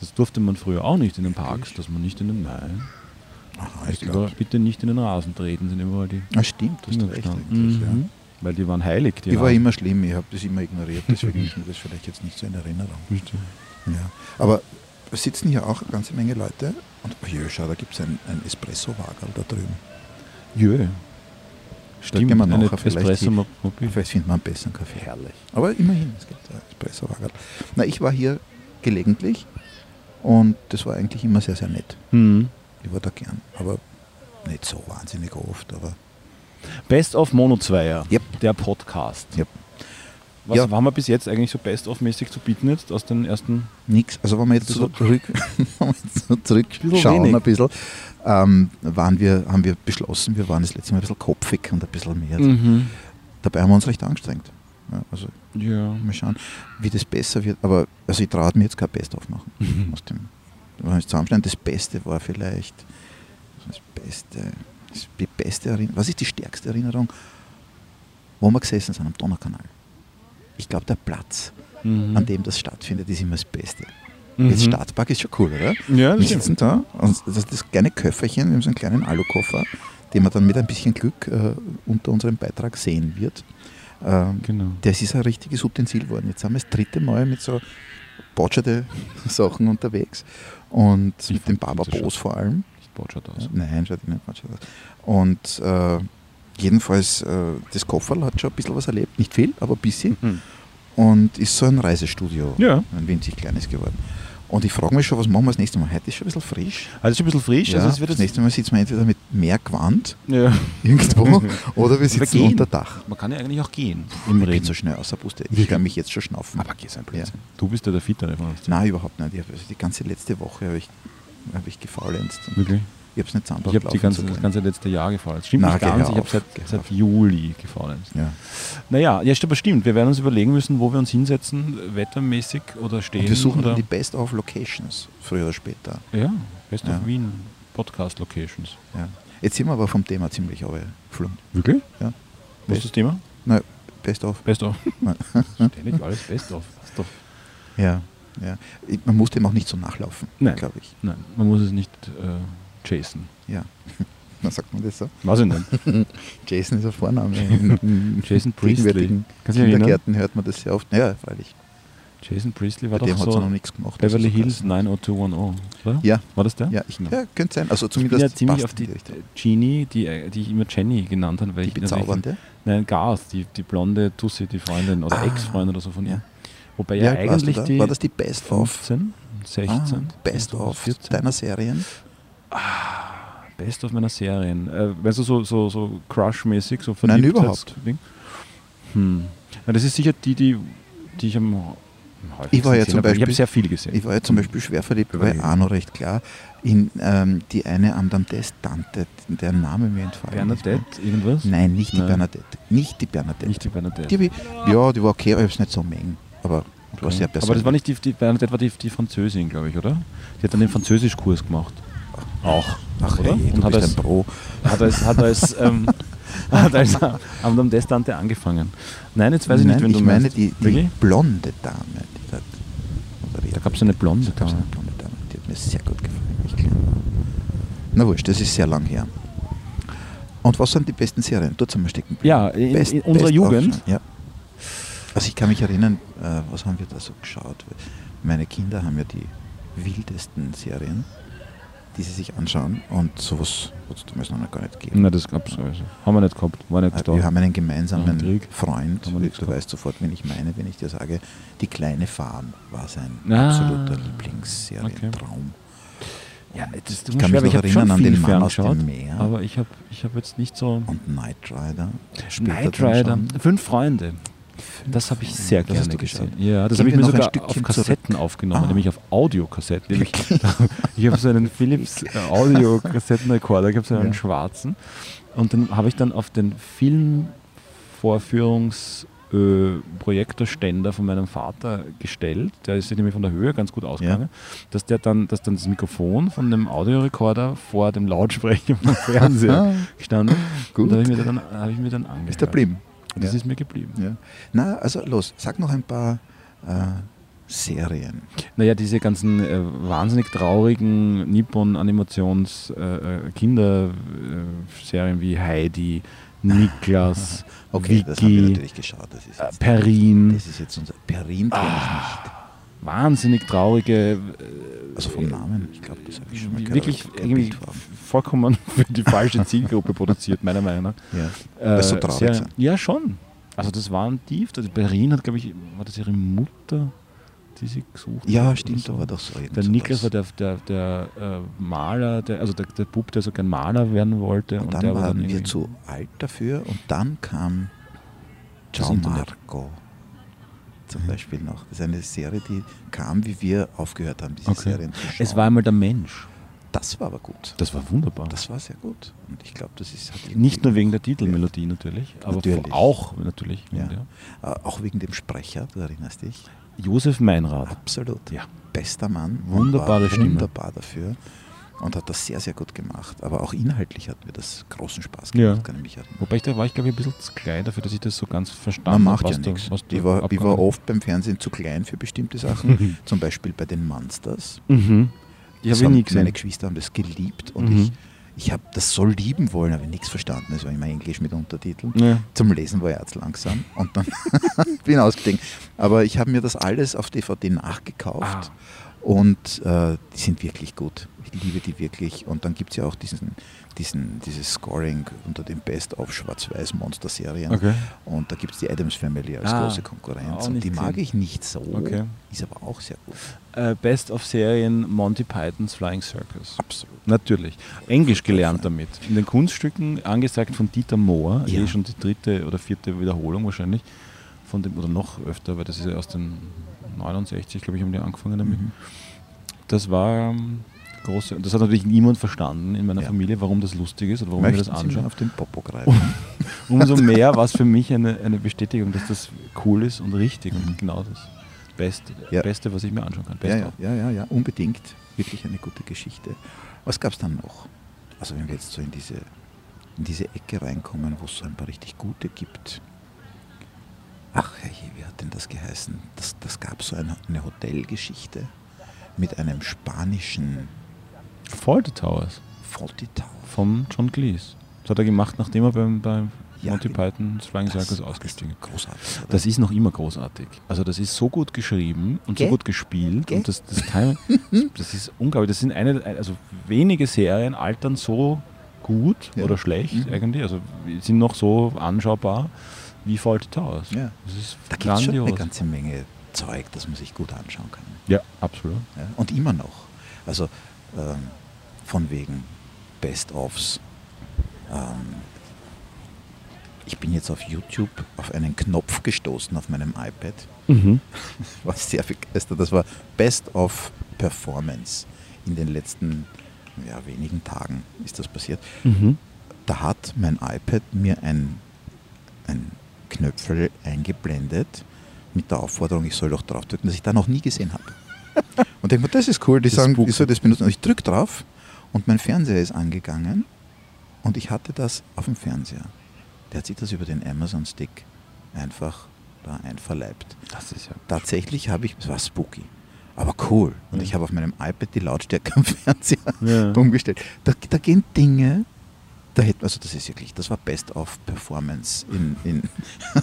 Das durfte man früher auch nicht in den Parks, dass man nicht in den, nein. Aha, Ist überall, bitte nicht in den Rasen treten, sind überall die Ah, stimmt, das ist recht. eigentlich, ja. Mhm. Weil die waren heilig. Die Ich war Rasen. immer schlimm, ich habe das immer ignoriert, deswegen ist mir das vielleicht jetzt nicht so in Erinnerung. Ja. Aber es sitzen hier auch eine ganze Menge Leute und oh je, schau, da gibt es ein, ein Espresso-Wagerl da drüben. Jö. Stimmt, wir eine nachher vielleicht Espresso-Mobil. Vielleicht findet man einen besseren Kaffee. Herrlich. Aber immerhin, es gibt ein Espresso-Wagerl. Na, ich war hier gelegentlich und das war eigentlich immer sehr, sehr nett. Hm. Ich war da gern, aber nicht so wahnsinnig oft, aber Best of Mono Zweier, Yep. der Podcast. Yep. Was Ja. haben wir bis jetzt eigentlich so Best of mäßig zu bieten jetzt aus den ersten? Nix. Also wenn wir jetzt so zurück, [LAUGHS] so zurückschauen wenig. ein bisschen, ähm, waren wir, haben wir beschlossen, wir waren das letzte Mal ein bisschen kopfig und ein bisschen mehr. Mhm. Dabei haben wir uns recht angestrengt. Ja, also Ja. mal schauen, wie das besser wird. Aber also ich traue mir jetzt kein Best-of machen. Mhm. Aus dem, zusammenschneiden, das Beste war vielleicht das Beste, das die beste Erinnerung. Was ist die stärkste Erinnerung? Wo wir gesessen sind am Donaukanal. Ich glaube, der Platz, Mhm. an dem das stattfindet, ist immer das Beste. Mhm. Jetzt Staatspark ist schon cool, oder? Ja, das Wir stimmt. sitzen da und das ist das kleine Köfferchen, wir haben so einen kleinen Alukoffer, den man dann mit ein bisschen Glück äh, unter unserem Beitrag sehen wird. Ähm, Genau. das ist ein richtiges Utensil geworden. Jetzt sind wir das dritte Mal mit so botscherte [LAUGHS] Sachen unterwegs und Wie mit dem das Boos vor allem. Das Botschert aus. Nein, schaut nicht botschert aus. Und äh, jedenfalls, äh, das Kofferl hat schon ein bisschen was erlebt. Nicht viel, aber ein bisschen. Mhm. Und ist so ein Reisestudio, Ja. ein winzig kleines geworden. Und ich frage mich schon, was machen wir das nächste Mal? Heute ist schon ein bisschen frisch. Also es ist ein bisschen frisch. Ja, also es wird das nächste Mal sitzen wir entweder mit mehr Gewand ja. [LAUGHS] irgendwo [LAUGHS] oder wir sitzen gehen. unter Dach. Man kann ja eigentlich auch gehen im Ich bin Reden. so schnell ausgepuste. Ich kann mich jetzt schon schnaufen. Aber geh sein Blödsinn. Du bist ja der Fittere von uns. Nein, überhaupt nicht. Also die ganze letzte Woche habe ich, hab ich gefaulenzt. Wirklich? Ich habe es nicht zusammen Ich habe die ganze, das ganze letzte Jahr gefallen. Das stimmt Na, nicht ganz, ich habe auf, seit, geh seit. Juli gefallen. Ja. Naja, ja, stimmt, aber stimmt. Wir werden uns überlegen müssen, wo wir uns hinsetzen, wettermäßig oder stehen. Und wir suchen oder, dann die Best of Locations, früher oder später. Ja, Best Ja. of Wien Podcast Locations. Ja. Jetzt sind wir aber vom Thema ziemlich geflogen. Wirklich? Ja. Was ist das Thema? Na, Best of. Best of. [LAUGHS] Ständig alles Best of. Ist doch, Ja, ja. Man muss dem auch nicht so nachlaufen, glaube ich. nein, man muss es nicht äh, chasen. Ja. [LAUGHS] Na, sagt man das so? Was ich denn? [LAUGHS] Jason ist ein Vorname. [LAUGHS] Jason Priestley. Kannst du? Kindergärten hört man das sehr oft. Ja, freilich. Jason Priestley Bei war dem doch hat es so noch nichts gemacht. Beverly Hills krass. 90210, oder? Ja, War das der? ja, ich, ja, könnte sein. Also Ich bin zumindest ja ziemlich auf die. Genie, die, die ich immer Jenny genannt habe. Weil Die bezaubernde. Nein, Garth, die, die blonde Tussi, die Freundin oder Ah, Ex-Freundin oder so von ihr. ja. Wobei ja du eigentlich da? die War das die Best of? 15, 16, Ah, Best oder of 14. deiner Serien? Best of meiner Serien. Äh, weißt du, so, so, so Crush-mäßig, so Nein, überhaupt. Hm. Ja, das ist sicher die, die, die ich am häufigsten Ich war ja gesehen zum habe. Ich habe Beispiel- sehr viel gesehen. Ich war ja zum Beispiel schwer verliebt, bei. Arno recht klar, in ähm, die eine Madame Tante, deren Name mir entfallen ist. Bernadette, irgendwas? Nein, nicht die Nein. Bernadette. Nicht die Bernadette. Nicht die Bernadette. Die, ja, die war okay, aber ich habe es nicht so mengen. Aber Okay. Aber das war nicht die, die Bernadette war die, die Französin, glaube ich, oder? Die hat dann den Französischkurs gemacht. Auch. Ach, oder? hey, Und hat bist als, ein Pro. hat als, hat als, [LAUGHS] ähm, hat als Madame Destante angefangen. Nein, jetzt weiß ich Nein, nicht, wenn ich du meine meinst. die, die blonde Dame. Die moderiert Da gab es eine blonde Dame. eine blonde Dame. Die hat mir sehr gut gefallen. Na wurscht, das ist sehr lang her. Und was sind die besten Serien? Dort sind wir stecken. Ja, in, Best- in unserer Best Jugend. ja. Also ich kann mich erinnern, äh, was haben wir da so geschaut? Meine Kinder haben ja die wildesten Serien, die sie sich anschauen und sowas hat es damals noch gar nicht gegeben. Nein, das gab es also. Haben wir nicht gehabt. War nicht Äh, da. Wir haben einen gemeinsamen Krieg Freund, haben wir du gehabt. weißt sofort, wen ich meine, wenn ich dir sage, die kleine Farm war sein Ah. absoluter Lieblingsserientraum. ja, das, Ich kann mich noch erinnern an den Mann aus dem Meer. Aber ich habe ich hab jetzt nicht so. Und Knight Rider. Knight Rider. Fünf Freunde. Das habe ich sehr gerne gesehen. Ja, das habe ich mir sogar auf Kassetten aufgenommen, Ah. nämlich auf Audiokassetten. Nämlich, [LAUGHS] ich habe so einen Philips [LAUGHS] äh, Audiokassettenrekorder, ich habe so einen Ja. schwarzen. Und den habe ich dann auf den Filmvorführungs äh, Projektorständer von meinem Vater gestellt, der ist nämlich von der Höhe ganz gut ausgegangen, dass der dann, dass dann das Mikrofon von dem Audiorekorder vor dem Lautsprecher [LAUGHS] vom Fernseher gestanden. Gut. Und da habe ich mir dann, habe ich mir dann angehört. Ist der blieben. Und das Ja. ist mir geblieben. Ja. Na, also los, sag noch ein paar äh, Serien. Naja, diese ganzen äh, wahnsinnig traurigen Nippon-Animations-Kinderserien wie Heidi, Niklas, Okay, das haben wir Vicky, natürlich geschaut. Das ist äh, Perrin. das ist jetzt unser. Perrin kenne ich nicht. Wahnsinnig traurige, äh, Also vom Namen, ich glaube, das habe ich schon mal gehört. wirklich aber irgendwie vollkommen [LAUGHS] für die falsche [LAUGHS] Zielgruppe produziert, meiner Meinung nach. Ja. Äh, Weil so traurig sehr- sind. Ja, schon. Also das waren tief. Also Berlin hat, glaube ich, war das ihre Mutter, die sie gesucht ja, hat? stimmt, oder da war doch so Der so Niklas war der, der, der äh, Maler, der, also der, der Bub, der so gern Maler werden wollte. Und, Und dann war waren wir zu alt dafür und dann kam Das Ciao. Marco zum Beispiel noch. Das ist eine Serie, die kam, wie wir aufgehört haben, diese Okay. Serien zu schauen. Es war einmal der Mensch. das war aber gut. Das war wunderbar. Das war sehr gut. Und ich glaube, das ist hat irgendwie- Nicht nur wegen der Titelmelodie natürlich, aber Natürlich. auch natürlich. Ja. Ja. Äh, auch wegen dem Sprecher, du erinnerst dich? Josef Meinrad. Absolut. Ja. Bester Mann. Wunderbare war Stimme. Wunderbar dafür. Und hat das sehr, sehr gut gemacht. Aber auch inhaltlich hat mir das großen Spaß gemacht, Ja. kann ich mich erinnern. Wobei ich da war ich glaube ich ein bisschen zu klein dafür, dass ich das so ganz Man verstanden macht habe. ja was du- nichts. Ich war, ich war oft beim Fernsehen zu klein für bestimmte Sachen. Zum Beispiel bei den Monsters. Mhm. Habe ich haben nie gesehen. Meine Geschwister haben das geliebt und Mhm. ich, ich habe das so lieben wollen, aber nichts verstanden. Es war immer Englisch mit Untertiteln. Ja. Zum Lesen war ich jetzt langsam und dann [LAUGHS] bin ich ausgestiegen. Aber ich habe mir das alles auf DVD nachgekauft Ah. Und äh, die sind wirklich gut. Ich liebe die wirklich. Und dann gibt es ja auch diesen, diesen, dieses Scoring unter den Best-of Schwarz-Weiß-Monster-Serien. Okay. Und da gibt es die Adams Family als Ah, große Konkurrenz. Und die mag ich nicht so. Okay. Ist aber auch sehr gut. Äh, Best of Serien Monty Pythons Flying Circus. Absolut. Natürlich. Englisch gelernt damit. In den Kunststücken angesagt von Dieter Mohr, Ja. eh schon die dritte oder vierte Wiederholung wahrscheinlich. Von dem, oder noch öfter, weil das ist ja aus den 69, glaube ich, haben die angefangen damit. Mhm. Das war ähm, große. Das hat natürlich niemand verstanden in meiner Ja. Familie, warum das lustig ist oder warum Möchten wir das anschauen. auf den Popo greifen? Umso mehr war es für mich eine, eine Bestätigung, dass das cool ist und richtig Mhm. und genau das Beste, Ja. Beste, was ich mir anschauen kann. Ja, ja, ja, ja, ja, unbedingt. Wirklich eine gute Geschichte. Was gab es dann noch? Also wenn wir jetzt so in diese, in diese Ecke reinkommen, wo es so ein paar richtig gute gibt. Ach herrje, wie hat denn das geheißen? Das, das gab so eine, eine Hotelgeschichte mit einem spanischen Fawlty Towers Faulty Tower. vom John Cleese. Das hat er gemacht, nachdem er beim, beim Ja, Monty Python's Flying Circus ausgestiegen ist. Großartig. oder? Das ist noch immer großartig. Also das ist so gut geschrieben und Gell? so gut gespielt Gell? und das, das, Timing, [LAUGHS] das ist unglaublich. Das sind eine, also wenige Serien altern so gut Ja. oder schlecht Mhm. eigentlich, also sind noch so anschaubar wie Fawlty Towers. ja. Das ist Da gibt es schon eine ganze Menge Zeug, das man sich gut anschauen kann. ja, absolut. Ja, und immer noch. Also ähm, von wegen Best-ofs. Ähm, ich bin jetzt auf YouTube auf einen Knopf gestoßen auf meinem iPad. Mhm. [LAUGHS] War sehr begeistert. Das war Best of Performance. In den letzten ja, wenigen Tagen ist das passiert. Mhm. Da hat mein iPad mir ein, ein Knöpfel eingeblendet mit der Aufforderung, ich soll doch drauf drücken, das ich da noch nie gesehen habe. Und denke mir, das ist cool, die Das sagen, spooky. ich soll das benutzen. Und ich drücke drauf und mein Fernseher ist angegangen und ich hatte das auf dem Fernseher. Der hat sich das über den Amazon Stick einfach da einverleibt. Das ist ja. Tatsächlich habe ich, es war spooky, aber cool. Und Ja. ich habe auf meinem iPad die Lautstärke am [LAUGHS] Fernseher Ja. umgestellt. Da, da gehen Dinge, da hätte, also das ist wirklich, das war Best of Performance in, in,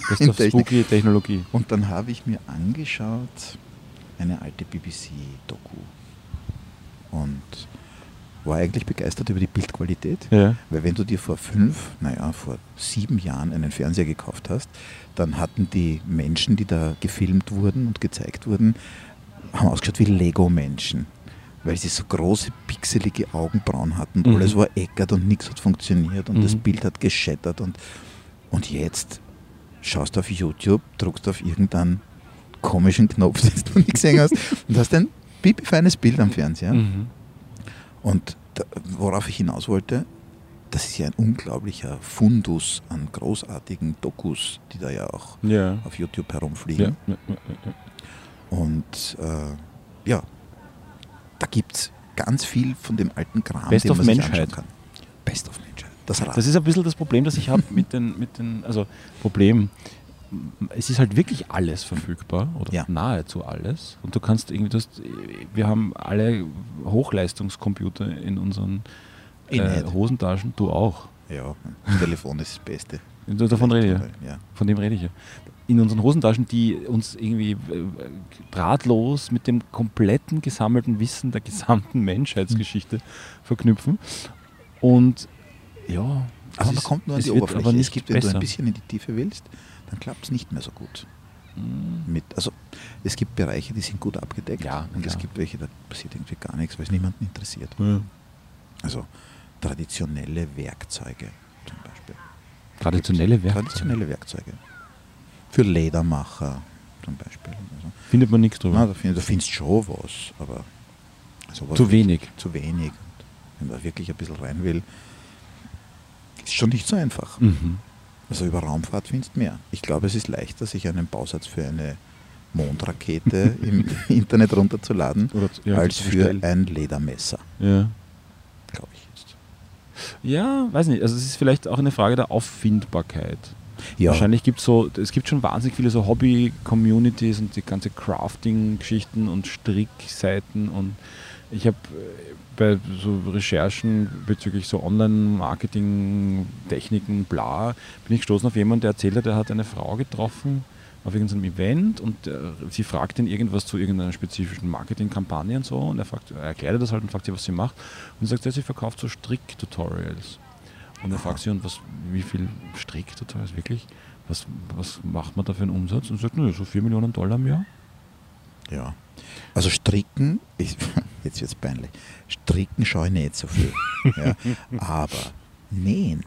Das [LAUGHS] in ist Technik. spooky Technologie. Und dann habe ich mir angeschaut eine alte BBC-Doku und war eigentlich begeistert über die Bildqualität. Ja. Weil wenn du dir vor fünf, naja, vor sieben Jahren einen Fernseher gekauft hast, dann hatten die Menschen, die da gefilmt wurden und gezeigt wurden, haben ausgeschaut wie Lego-Menschen. Weil sie so große, pixelige Augenbrauen hatten und Mhm. alles war eckert und nichts hat funktioniert und das Mhm. Bild hat geschettert. Und, und jetzt schaust du auf YouTube, druckst auf irgendeinen komischen Knopf, [LAUGHS] den du nicht gesehen hast, und hast ein pipifeines Bild am Fernseher. Mhm. Und da, worauf ich hinaus wollte, das ist ja ein unglaublicher Fundus an großartigen Dokus, die da ja auch Ja. auf YouTube herumfliegen. ja. Und äh, ja, da gibt es ganz viel von dem alten Kram, Best den of man sich Menschheit. anschauen kann. Best of Menschheit. Das. Das ist ein bisschen das Problem, das ich habe mit den, mit den, also Problem. es ist halt wirklich alles verfügbar oder Ja. nahezu alles. Und du kannst irgendwie, du hast, wir haben alle Hochleistungscomputer in unseren Ich äh. Hosentaschen, du auch. Ja, das Telefon ist das Beste. Davon rede ich ja. Ja. Von dem rede ich ja. In unseren Hosentaschen, die uns irgendwie äh, drahtlos mit dem kompletten gesammelten Wissen der gesamten [LAUGHS] Menschheitsgeschichte Hm. verknüpfen. Und ja, Aber es man ist- kommt nur an es die Oberfläche. Aber nicht es gibt, wenn du ein bisschen in die Tiefe willst, dann klappt es nicht mehr so gut. Mm. Mit, also es gibt Bereiche, die sind gut abgedeckt Ja, und es klar. gibt welche, da passiert irgendwie gar nichts, weil es niemanden interessiert. Ja. Also traditionelle Werkzeuge zum Beispiel. Traditionelle Werkzeuge. Traditionelle Werkzeuge. Für Ledermacher zum Beispiel. Also, Findet man nichts drüber. na, da, find, da findest du schon was, aber sowas Zu wenig. Zu wenig. Und wenn man wirklich ein bisschen rein will, ist schon nicht so einfach. Mhm. Also über Raumfahrt findest du mehr. Ich glaube, es ist leichter, sich einen Bausatz für eine Mondrakete [LAUGHS] im Internet runterzuladen, zu- ja, als für bestellen. ein Ledermesser, Ja. glaube ich jetzt. ja, weiß nicht. Also es ist vielleicht auch eine Frage der Auffindbarkeit. Ja, Wahrscheinlich gibt es so, es gibt schon wahnsinnig viele so Hobby-Communities und die ganze Crafting-Geschichten und Strickseiten und ich habe bei so Recherchen bezüglich so Online-Marketing, Techniken, bla, bin ich gestoßen auf jemanden, der erzählt hat, er hat eine Frau getroffen auf irgendeinem Event und äh, sie fragt ihn irgendwas zu irgendeiner spezifischen Marketingkampagne und so und er, fragt, er erklärt das halt und fragt sie, was sie macht und sagt, ja, sie verkauft so Strick-Tutorials. Und er fragt sie, und was, wie viel Strick-Tutorials wirklich? Was, was macht man da für einen Umsatz? Und sagt, nö, so 4 Millionen Dollar im Jahr. ja. Also stricken, ich, [LAUGHS] jetzt wird es peinlich, stricken schaue ich nicht so viel. [LAUGHS] ja. Aber nähen.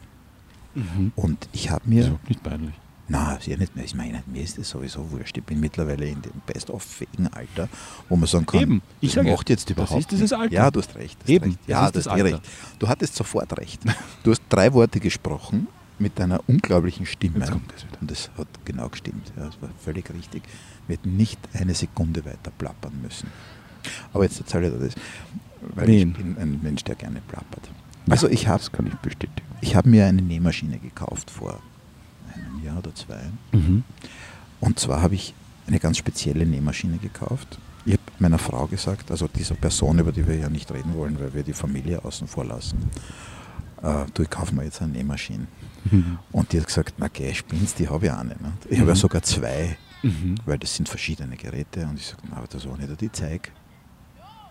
Und ich habe Ist mir, überhaupt nicht peinlich. Na, ist ja nicht mehr, ich meine, mir ist das sowieso wurscht. Ich bin mittlerweile in dem best-of-fähigen Alter, wo man sagen kann, Eben, ich das sage, macht jetzt das überhaupt ist dieses. Alter. Ja, du hast recht. Eben, recht. das Ja, ist du das hast eh Alter. recht. Du hattest sofort recht. Du hast drei Worte gesprochen mit deiner unglaublichen Stimme. Jetzt kommt das wieder. Und das hat genau gestimmt. Ja, das war völlig richtig. Wir hätten nicht eine Sekunde weiter plappern müssen. Aber jetzt erzähle ich dir das. Weil Wen? ich bin ein Mensch, der gerne plappert. Also ich habe Das kann ich bestätigen. ich hab mir eine Nähmaschine gekauft vor einem Jahr oder zwei. Mhm. Und zwar habe ich eine ganz spezielle Nähmaschine gekauft. Ich habe meiner Frau gesagt, also dieser Person, über die wir ja nicht reden wollen, weil wir die Familie außen vor lassen, äh, du, ich kaufe mir jetzt eine Nähmaschine. Und die hat gesagt, na geh, spinnst, die habe ich auch nicht. Ne? Ich habe ja Mhm. sogar zwei, Mhm. weil das sind verschiedene Geräte. Und ich sage, na, aber das auch nicht, die zeig,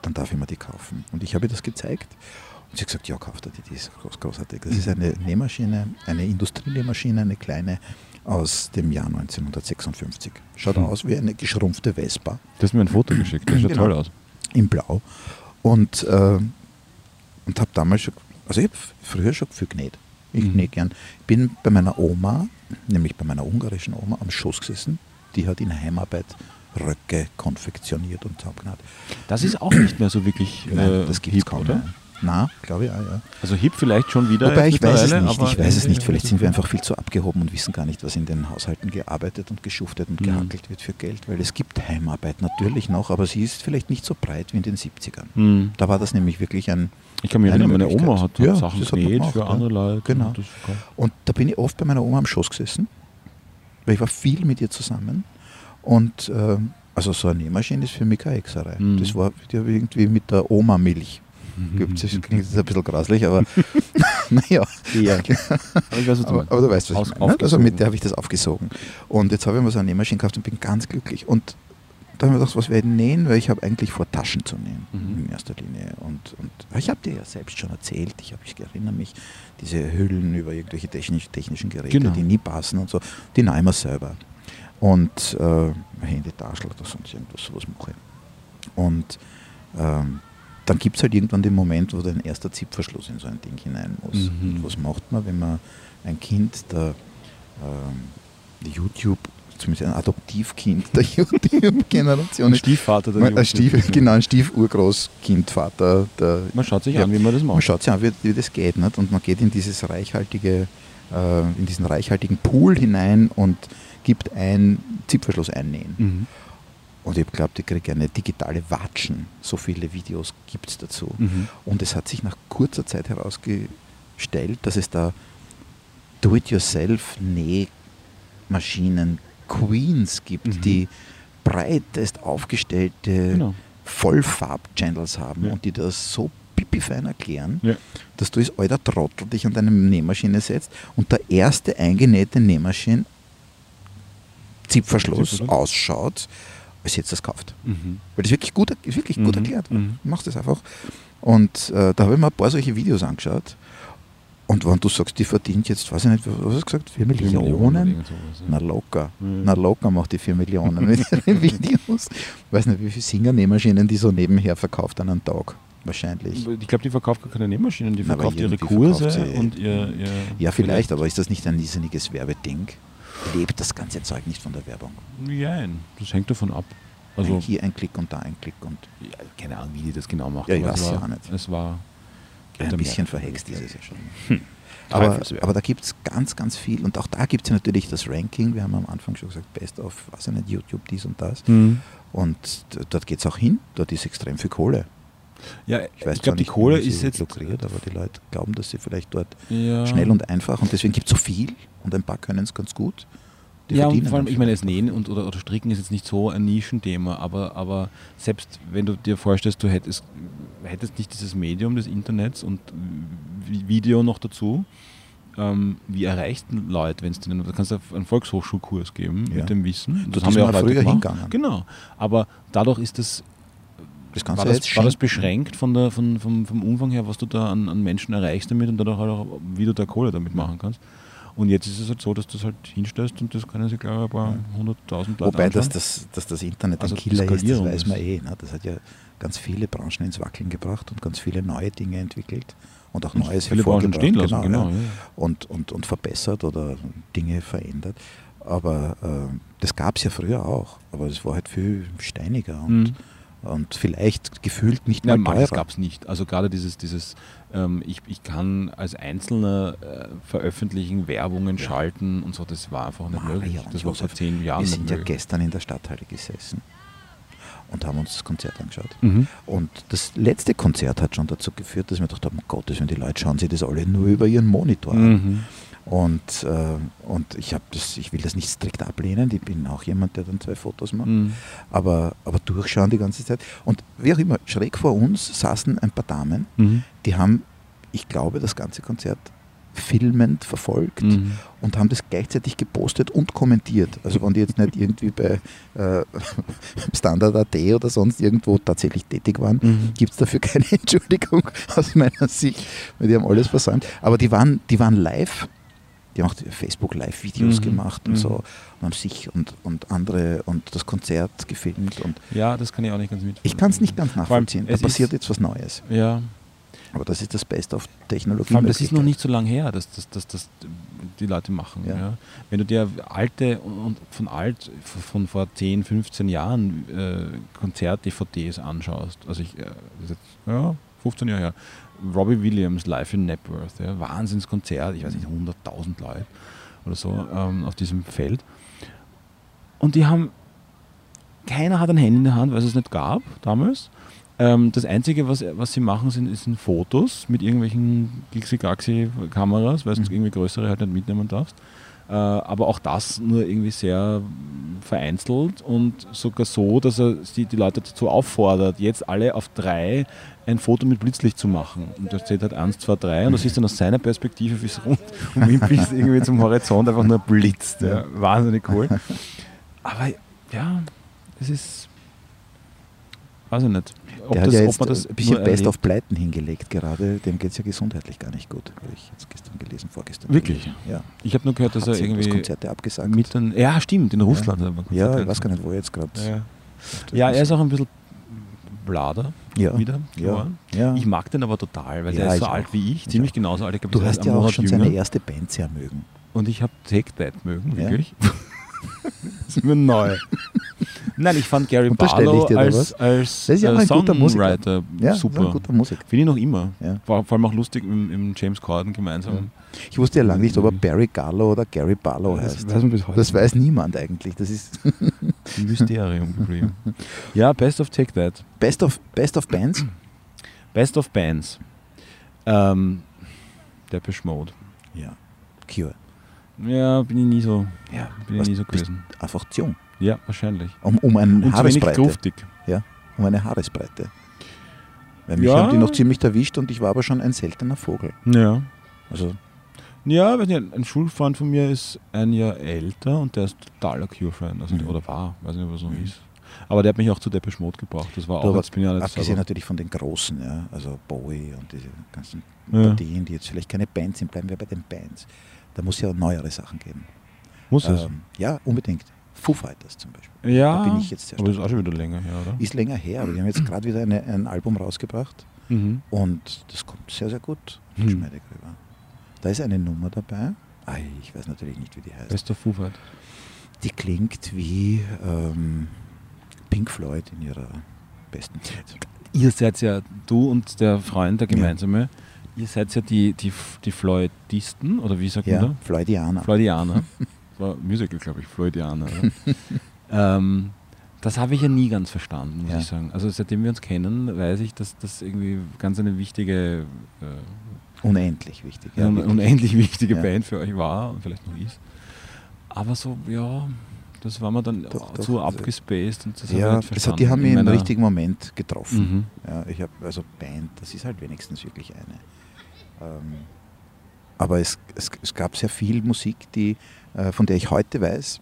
dann darf ich mir die kaufen. Und ich habe ihr das gezeigt. Und sie hat gesagt, ja, kauf dir die, die ist groß, großartig. Das ist eine Nähmaschine, eine Industrienähmaschine, eine kleine aus dem Jahr 1956. Schaut Mhm. aus wie eine geschrumpfte Vespa Du hast mir ein Foto geschickt, das schaut Genau. toll aus. in Blau. Und, äh, und habe damals schon, also ich habe früher schon viel genäht. Ich Mhm. nähe gern. Bin bei meiner Oma, nämlich bei meiner ungarischen Oma, am Schoß gesessen. Die hat in Heimarbeit Röcke konfektioniert und zusammengenäht. Das ist auch nicht mehr so wirklich Nein, äh, das gibt es kaum oder? mehr. Na, glaube ich auch, ja. Also hip vielleicht schon wieder. Wobei ich weiß es nicht, ich weiß es nicht. irgendwie- Vielleicht sind wir einfach viel zu abgehoben und wissen gar nicht, was in den Haushalten gearbeitet und geschuftet und Mhm. gehackelt wird für Geld, weil es gibt Heimarbeit natürlich noch, aber sie ist vielleicht nicht so breit wie in den 70ern. Hm. Da war das nämlich wirklich ein, Ich kann mich erinnern, meine Oma hat, Ja, Sachen genäht gemacht, für andere Leute. Genau. und. Und da bin ich oft bei meiner Oma am Schoß gesessen, weil ich war viel mit ihr zusammen. Und äh, also so eine Nähmaschine ist für mich keine Hexerei. Mhm. Das war irgendwie mit der Oma-Milch. Gibt's. Das klingt jetzt ein bisschen grauslich, aber [LAUGHS] naja. Ja. Aber ich weiß, was du Aber, aber du weißt, was Aus- ich meine. ne? Also mit der habe ich das aufgesogen. Und jetzt habe ich mir so eine Nähmaschine gekauft und bin ganz glücklich. Und da habe ich mir gedacht, was werde ich nähen? Weil ich habe eigentlich vor, Taschen zu nähen Mhm. in erster Linie. Und, und ich habe dir ja selbst schon erzählt, ich, hab, ich erinnere mich, diese Hüllen über irgendwelche technisch, technischen Geräte, Genau. die nie passen und so, die nähen wir selber. Und äh, Handytaschel oder sonst irgendwas, sowas mache ich. Und ähm, dann gibt es halt irgendwann den Moment, wo dein erster Zipverschluss in so ein Ding hinein muss. Mhm. Und was macht man, wenn man ein Kind der ähm, YouTube, zumindest ein Adoptivkind der [LAUGHS] YouTube-Generation Ein ist? Stiefvater der Man, Jugend. Stief, genau, ein Stiefurgroßkindvater. Der, Man schaut sich Ja. an, wie man das man macht. schaut sich an, wie, wie das geht. Nicht? Und man geht in dieses reichhaltige, äh, in diesen reichhaltigen Pool hinein und gibt ein Zipverschluss einnähen. Mhm. Und ich habe geglaubt, ich kriege eine digitale Watschen. So viele Videos gibt es dazu. Mhm. Und es hat sich nach kurzer Zeit herausgestellt, dass es da Do-it-yourself-Nähmaschinen, Queens gibt, Mhm. die breitest aufgestellte Genau. Vollfarb-Channels haben Ja. und die das so pipifein erklären, Ja. dass du als alter Trottel dich an deine Nähmaschine setzt und der erste eingenähte Nähmaschine Zipverschluss Zipverschluss. ausschaut, als hättest du es gekauft. Mhm. Weil das wirklich gut, ist wirklich gut Mhm. erklärt. Mhm. Du machst das einfach. Und äh, da habe ich mir ein paar solche Videos angeschaut. Und wenn du sagst, die verdient jetzt, weiß ich nicht, was hast du gesagt, 4 Vier Millionen? irgend sowas, Na ja. locker. Mhm. Na locker macht die 4 Millionen mit [LAUGHS] ihren Videos. Weiß nicht, wie viele Singer-Nähmaschinen die so nebenher verkauft an einem Tag. Wahrscheinlich. Ich glaube, die verkauft gar keine Nähmaschinen, die Na, verkauft ihre Kurse verkauft und ihr, ihr Ja, vielleicht, aber ist das nicht ein riesiges Werbeding? Lebt das ganze Zeug nicht von der Werbung? Nein, das hängt davon ab. Also, Hier ein Klick und da ein Klick und ja, keine Ahnung, wie die das genau macht. Ja, ich aber weiß es ja nicht. Es war ein bisschen verhext ist es ja schon. Aber, Teufelswerk. aber da gibt es ganz, ganz viel. Und auch da gibt es ja natürlich das Ranking. Wir haben am Anfang schon gesagt, Best of, ich nicht, YouTube, dies und das. Mhm. Und dort geht es auch hin. Dort ist extrem viel Kohle. Ja, Ich ich, weiß zwar glaube, die nicht, Kohle ist jetzt lukriert, aber die Leute glauben, dass sie vielleicht dort ja, schnell und einfach und deswegen gibt es so viel und ein paar können es ganz gut. Die ja, und vor allem, ich meine, das Nähen und, oder, oder Stricken ist jetzt nicht so ein Nischenthema, aber, aber selbst wenn du dir vorstellst, du hättest, hättest nicht dieses Medium des Internets und Vi- Video noch dazu, ähm, wie erreichst du Leute, wenn es denen, da kannst du einen Volkshochschulkurs geben Ja. mit dem Wissen. Dort ist man früher hingegangen. Genau, aber dadurch ist das, Das kannst war, das, jetzt war das beschränkt von der, von, vom, vom Umfang her, was du da an, an Menschen erreichst damit und dadurch halt auch, wie du da Kohle damit machen kannst. Und jetzt ist es halt so, dass du das halt hinstellst und das können sich, glaube ich, ein paar hunderttausend Leute Wobei, dass das, dass das Internet Also ein Killer ist, das weiß man eh. Ne? Das hat ja ganz viele Branchen ins Wackeln gebracht und ganz viele neue Dinge entwickelt und auch Und Neues viele hervorgebracht. stehen lassen, genau. ja. ja. und, und, und verbessert oder Dinge verändert. Aber äh, das gab es ja früher auch. Aber es war halt viel steiniger und, Mhm. Und vielleicht gefühlt nicht Ja, mal manches teurer. gab es nicht. Also gerade dieses, dieses ähm, ich, ich kann als Einzelner äh, veröffentlichen, Werbungen schalten und so, das war einfach nicht Maria möglich. und Das war vor zehn Jahren Wir sind ja gestern in der Stadthalle gesessen und haben uns das Konzert angeschaut. Mhm. Und das letzte Konzert hat schon dazu geführt, dass wir gedacht haben, um Gottes Willen, die Leute schauen sich das alle nur über ihren Monitor an. Mhm. Und, äh, und ich, das, ich will das nicht strikt ablehnen, ich bin auch jemand, der dann zwei Fotos macht, Mhm. aber, aber durchschauen die ganze Zeit. Und wie auch immer, schräg vor uns saßen ein paar Damen, Mhm. die haben, ich glaube, das ganze Konzert filmend verfolgt Mhm. und haben das gleichzeitig gepostet und kommentiert. Also wenn die jetzt nicht irgendwie bei äh, [LAUGHS] Standard.at oder sonst irgendwo tatsächlich tätig waren, Mhm. gibt es dafür keine [LAUGHS] Entschuldigung aus meiner Sicht, weil die haben alles versäumt. Aber die waren, die waren live, die haben auch Facebook-Live-Videos Mhm. gemacht und Mhm. so und haben sich und, und andere und das Konzert gefilmt und Ja, das kann ich auch nicht ganz mit. ich kann es nicht ganz nachvollziehen. Da es passiert ist- jetzt was Neues. Ja, Aber das ist das Beste auf Technologie. Vor das ist noch nicht so lange her, dass das die Leute machen. Ja. Ja. Wenn du dir alte und von alt, von vor 10, 15 Jahren äh, Konzert-DVDs anschaust, also ich, äh, ja, 15 Jahre her, Robbie Williams live in Napworth, ja, Wahnsinnskonzert, ich weiß nicht, 100.000 Leute oder so ähm, auf diesem Feld. Und die haben, keiner hat ein Handy in der Hand, weil es es nicht gab damals. Ähm, das Einzige, was, was sie machen, sind, sind Fotos mit irgendwelchen Gixi-Gaxi-Kameras, weil du Mhm. irgendwie größere halt nicht mitnehmen darfst. Äh, aber auch das nur irgendwie sehr vereinzelt und sogar so, dass er die, die Leute dazu auffordert, jetzt alle auf drei ein Foto mit Blitzlicht zu machen. Und da steht halt 1, 2, 3 und das ist dann aus seiner Perspektive, wie es rund [LAUGHS] um ihn bis irgendwie zum Horizont einfach nur blitzt. Ja. Wahnsinnig cool. [LAUGHS] Aber ja, es ist. Weiß ich nicht. Ob, Der das, hat ja jetzt man das ein bisschen Best auf Pleiten hingelegt gerade. Dem geht es ja gesundheitlich gar nicht gut. Habe ich jetzt gestern gelesen, vorgestern. Wirklich? gelesen. Ja. Ich habe nur gehört, dass Hat er irgendwie Konzerte abgesagt. mit den, Ja, stimmt, in Russland. hat Konzerte ja, ich weiß gar nicht, wo er jetzt gerade. Ja. ja, er ist auch ein bisschen blader Ja. wieder Ja. Ja. Ich mag den aber total, weil Ja, der ist so ich alt auch. wie ich, Ich ziemlich auch. genauso alt. Ich glaub, Du hast ja auch schon jünger. seine erste Band sehr mögen. Und ich habe Take That mögen, Ja? wirklich. [LAUGHS] das ist mir neu. [LAUGHS] Nein, ich fand Gary Barlow als, als Das ist ja äh, ein guter. Songwriter Ja, super. Ein guter Musiker. Finde ich noch immer. Ja. Vor, vor allem auch lustig im, im James Corden gemeinsam. Ich wusste ja lange nicht, ob er Barry Gallo oder Gary Barlow Das heißt. weiß Das weiß niemand eigentlich. Das ist [LAUGHS] ein Mysterium geblieben. [LAUGHS] ja, Best of Take That. Best of, Best of Bands. [CLEARS THROAT] Best of Bands. Ähm, Depeche Mode. Ja. Cure. Ja, bin ich nie so, Ja, bin ich nie so gewesen. einfach zu jung. Ja, wahrscheinlich. Um, um eine Und zu wenig Haaresbreite. duftig. Um eine Haaresbreite. Weil mich Ja. haben die noch ziemlich erwischt und ich war aber schon ein seltener Vogel. Ja. Also, Ja, weiß nicht, ein Schulfreund von mir ist ein Jahr älter und der ist totaler Cure-Fan. Also, Mhm. Oder war, weiß nicht, ob er so Mhm. ist. Aber der hat mich auch zu Depeche Mode gebracht. Das war auch, jetzt bin ich ja abgesehen natürlich von den Großen, ja, also Bowie und diese ganzen Ja. Partien, die jetzt vielleicht keine Bands sind, bleiben wir bei den Bands. Da muss ja neuere Sachen geben. Muss es. Ähm, ja, unbedingt. Foo Fighters zum Beispiel. ja, da bin ich jetzt aber das ist auch schon wieder länger her, oder? Ist länger her, aber die haben jetzt gerade wieder eine, ein Album rausgebracht Mhm. und das kommt sehr, sehr gut Hm. geschmeidig rüber. Da ist eine Nummer dabei. Ei, ich weiß natürlich nicht, wie die heißt. Bester Foo Fight. Die klingt wie ähm, Pink Floyd in ihrer besten Zeit. Ihr seid ja, du und der Freund, der gemeinsame, ihr seid ja die, die, die Floydisten, oder wie sagt Ja, man Floydianer. da? Floydianer. [LAUGHS] War Musical, glaube ich, Floydianer. Oder? [LAUGHS] ähm, das habe ich ja nie ganz verstanden, muss Ja. ich sagen. Also seitdem wir uns kennen, weiß ich, dass das irgendwie ganz eine wichtige, äh, Unendlich wichtig. Ja, wirklich. unendlich wichtige Ja. Band für euch war und vielleicht noch ist. Aber so, ja, das war mir dann Doch, zu doch, also- abgespaced und das ja, das hat, die haben mich im richtigen Moment getroffen. Mhm. Ja, ich habe also Band, das ist halt wenigstens wirklich eine. Ähm, aber es, es, es gab sehr viel Musik, die, äh, von der ich heute weiß,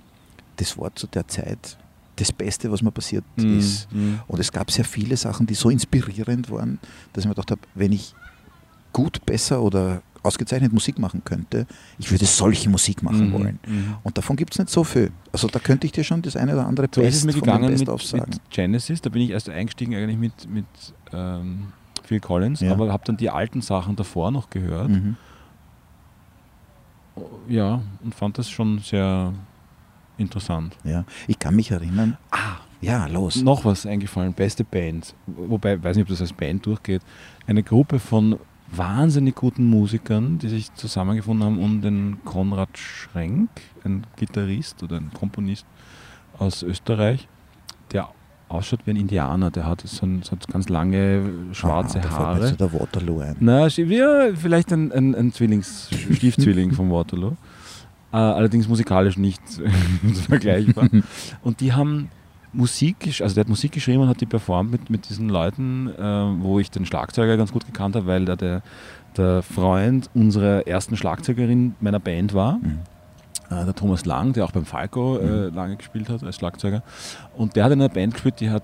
das war zu der Zeit das Beste, was mir passiert Mhm. ist. Mhm. Und es gab sehr viele Sachen, die so inspirierend waren, dass ich mir gedacht habe, wenn ich gut, besser oder ausgezeichnet Musik machen könnte, ich würde solche Musik machen Mhm. wollen. Mhm. Und davon gibt es nicht so viel. Also da könnte ich dir schon das eine oder andere So ist es mir Best gegangen mit, Best-ofs sagen. mit Genesis, da bin ich erst eingestiegen eigentlich mit, mit ähm, Phil Collins, Ja. aber habe dann die alten Sachen davor noch gehört. Mhm. Ja, und fand das schon sehr interessant. Ja. Ich kann mich erinnern, Ah, ja, los. noch was eingefallen, beste Band, wobei, weiß nicht, ob das als Band durchgeht, eine Gruppe von wahnsinnig guten Musikern, die sich zusammengefunden haben um den Konrad Schrenk, ein Gitarrist oder ein Komponist aus Österreich, ausschaut wie ein Indianer, der hat so, ein, so ganz lange schwarze Aha, fällt Haare. jetzt der Waterloo ein. Na, ja, vielleicht ein, ein, ein Zwillings, Stiefzwilling von Waterloo. Äh, allerdings musikalisch nicht [LAUGHS] vergleichbar. [LAUGHS] Und die haben Musik, also der hat Musik geschrieben und hat die performt mit, mit diesen Leuten, äh, wo ich den Schlagzeuger ganz gut gekannt habe, weil da der, der Freund unserer ersten Schlagzeugerin meiner Band war. Mhm. Äh, der Thomas Lang, der auch beim Falco äh, lange gespielt hat als Schlagzeuger. Und der hat in einer Band gespielt, die hat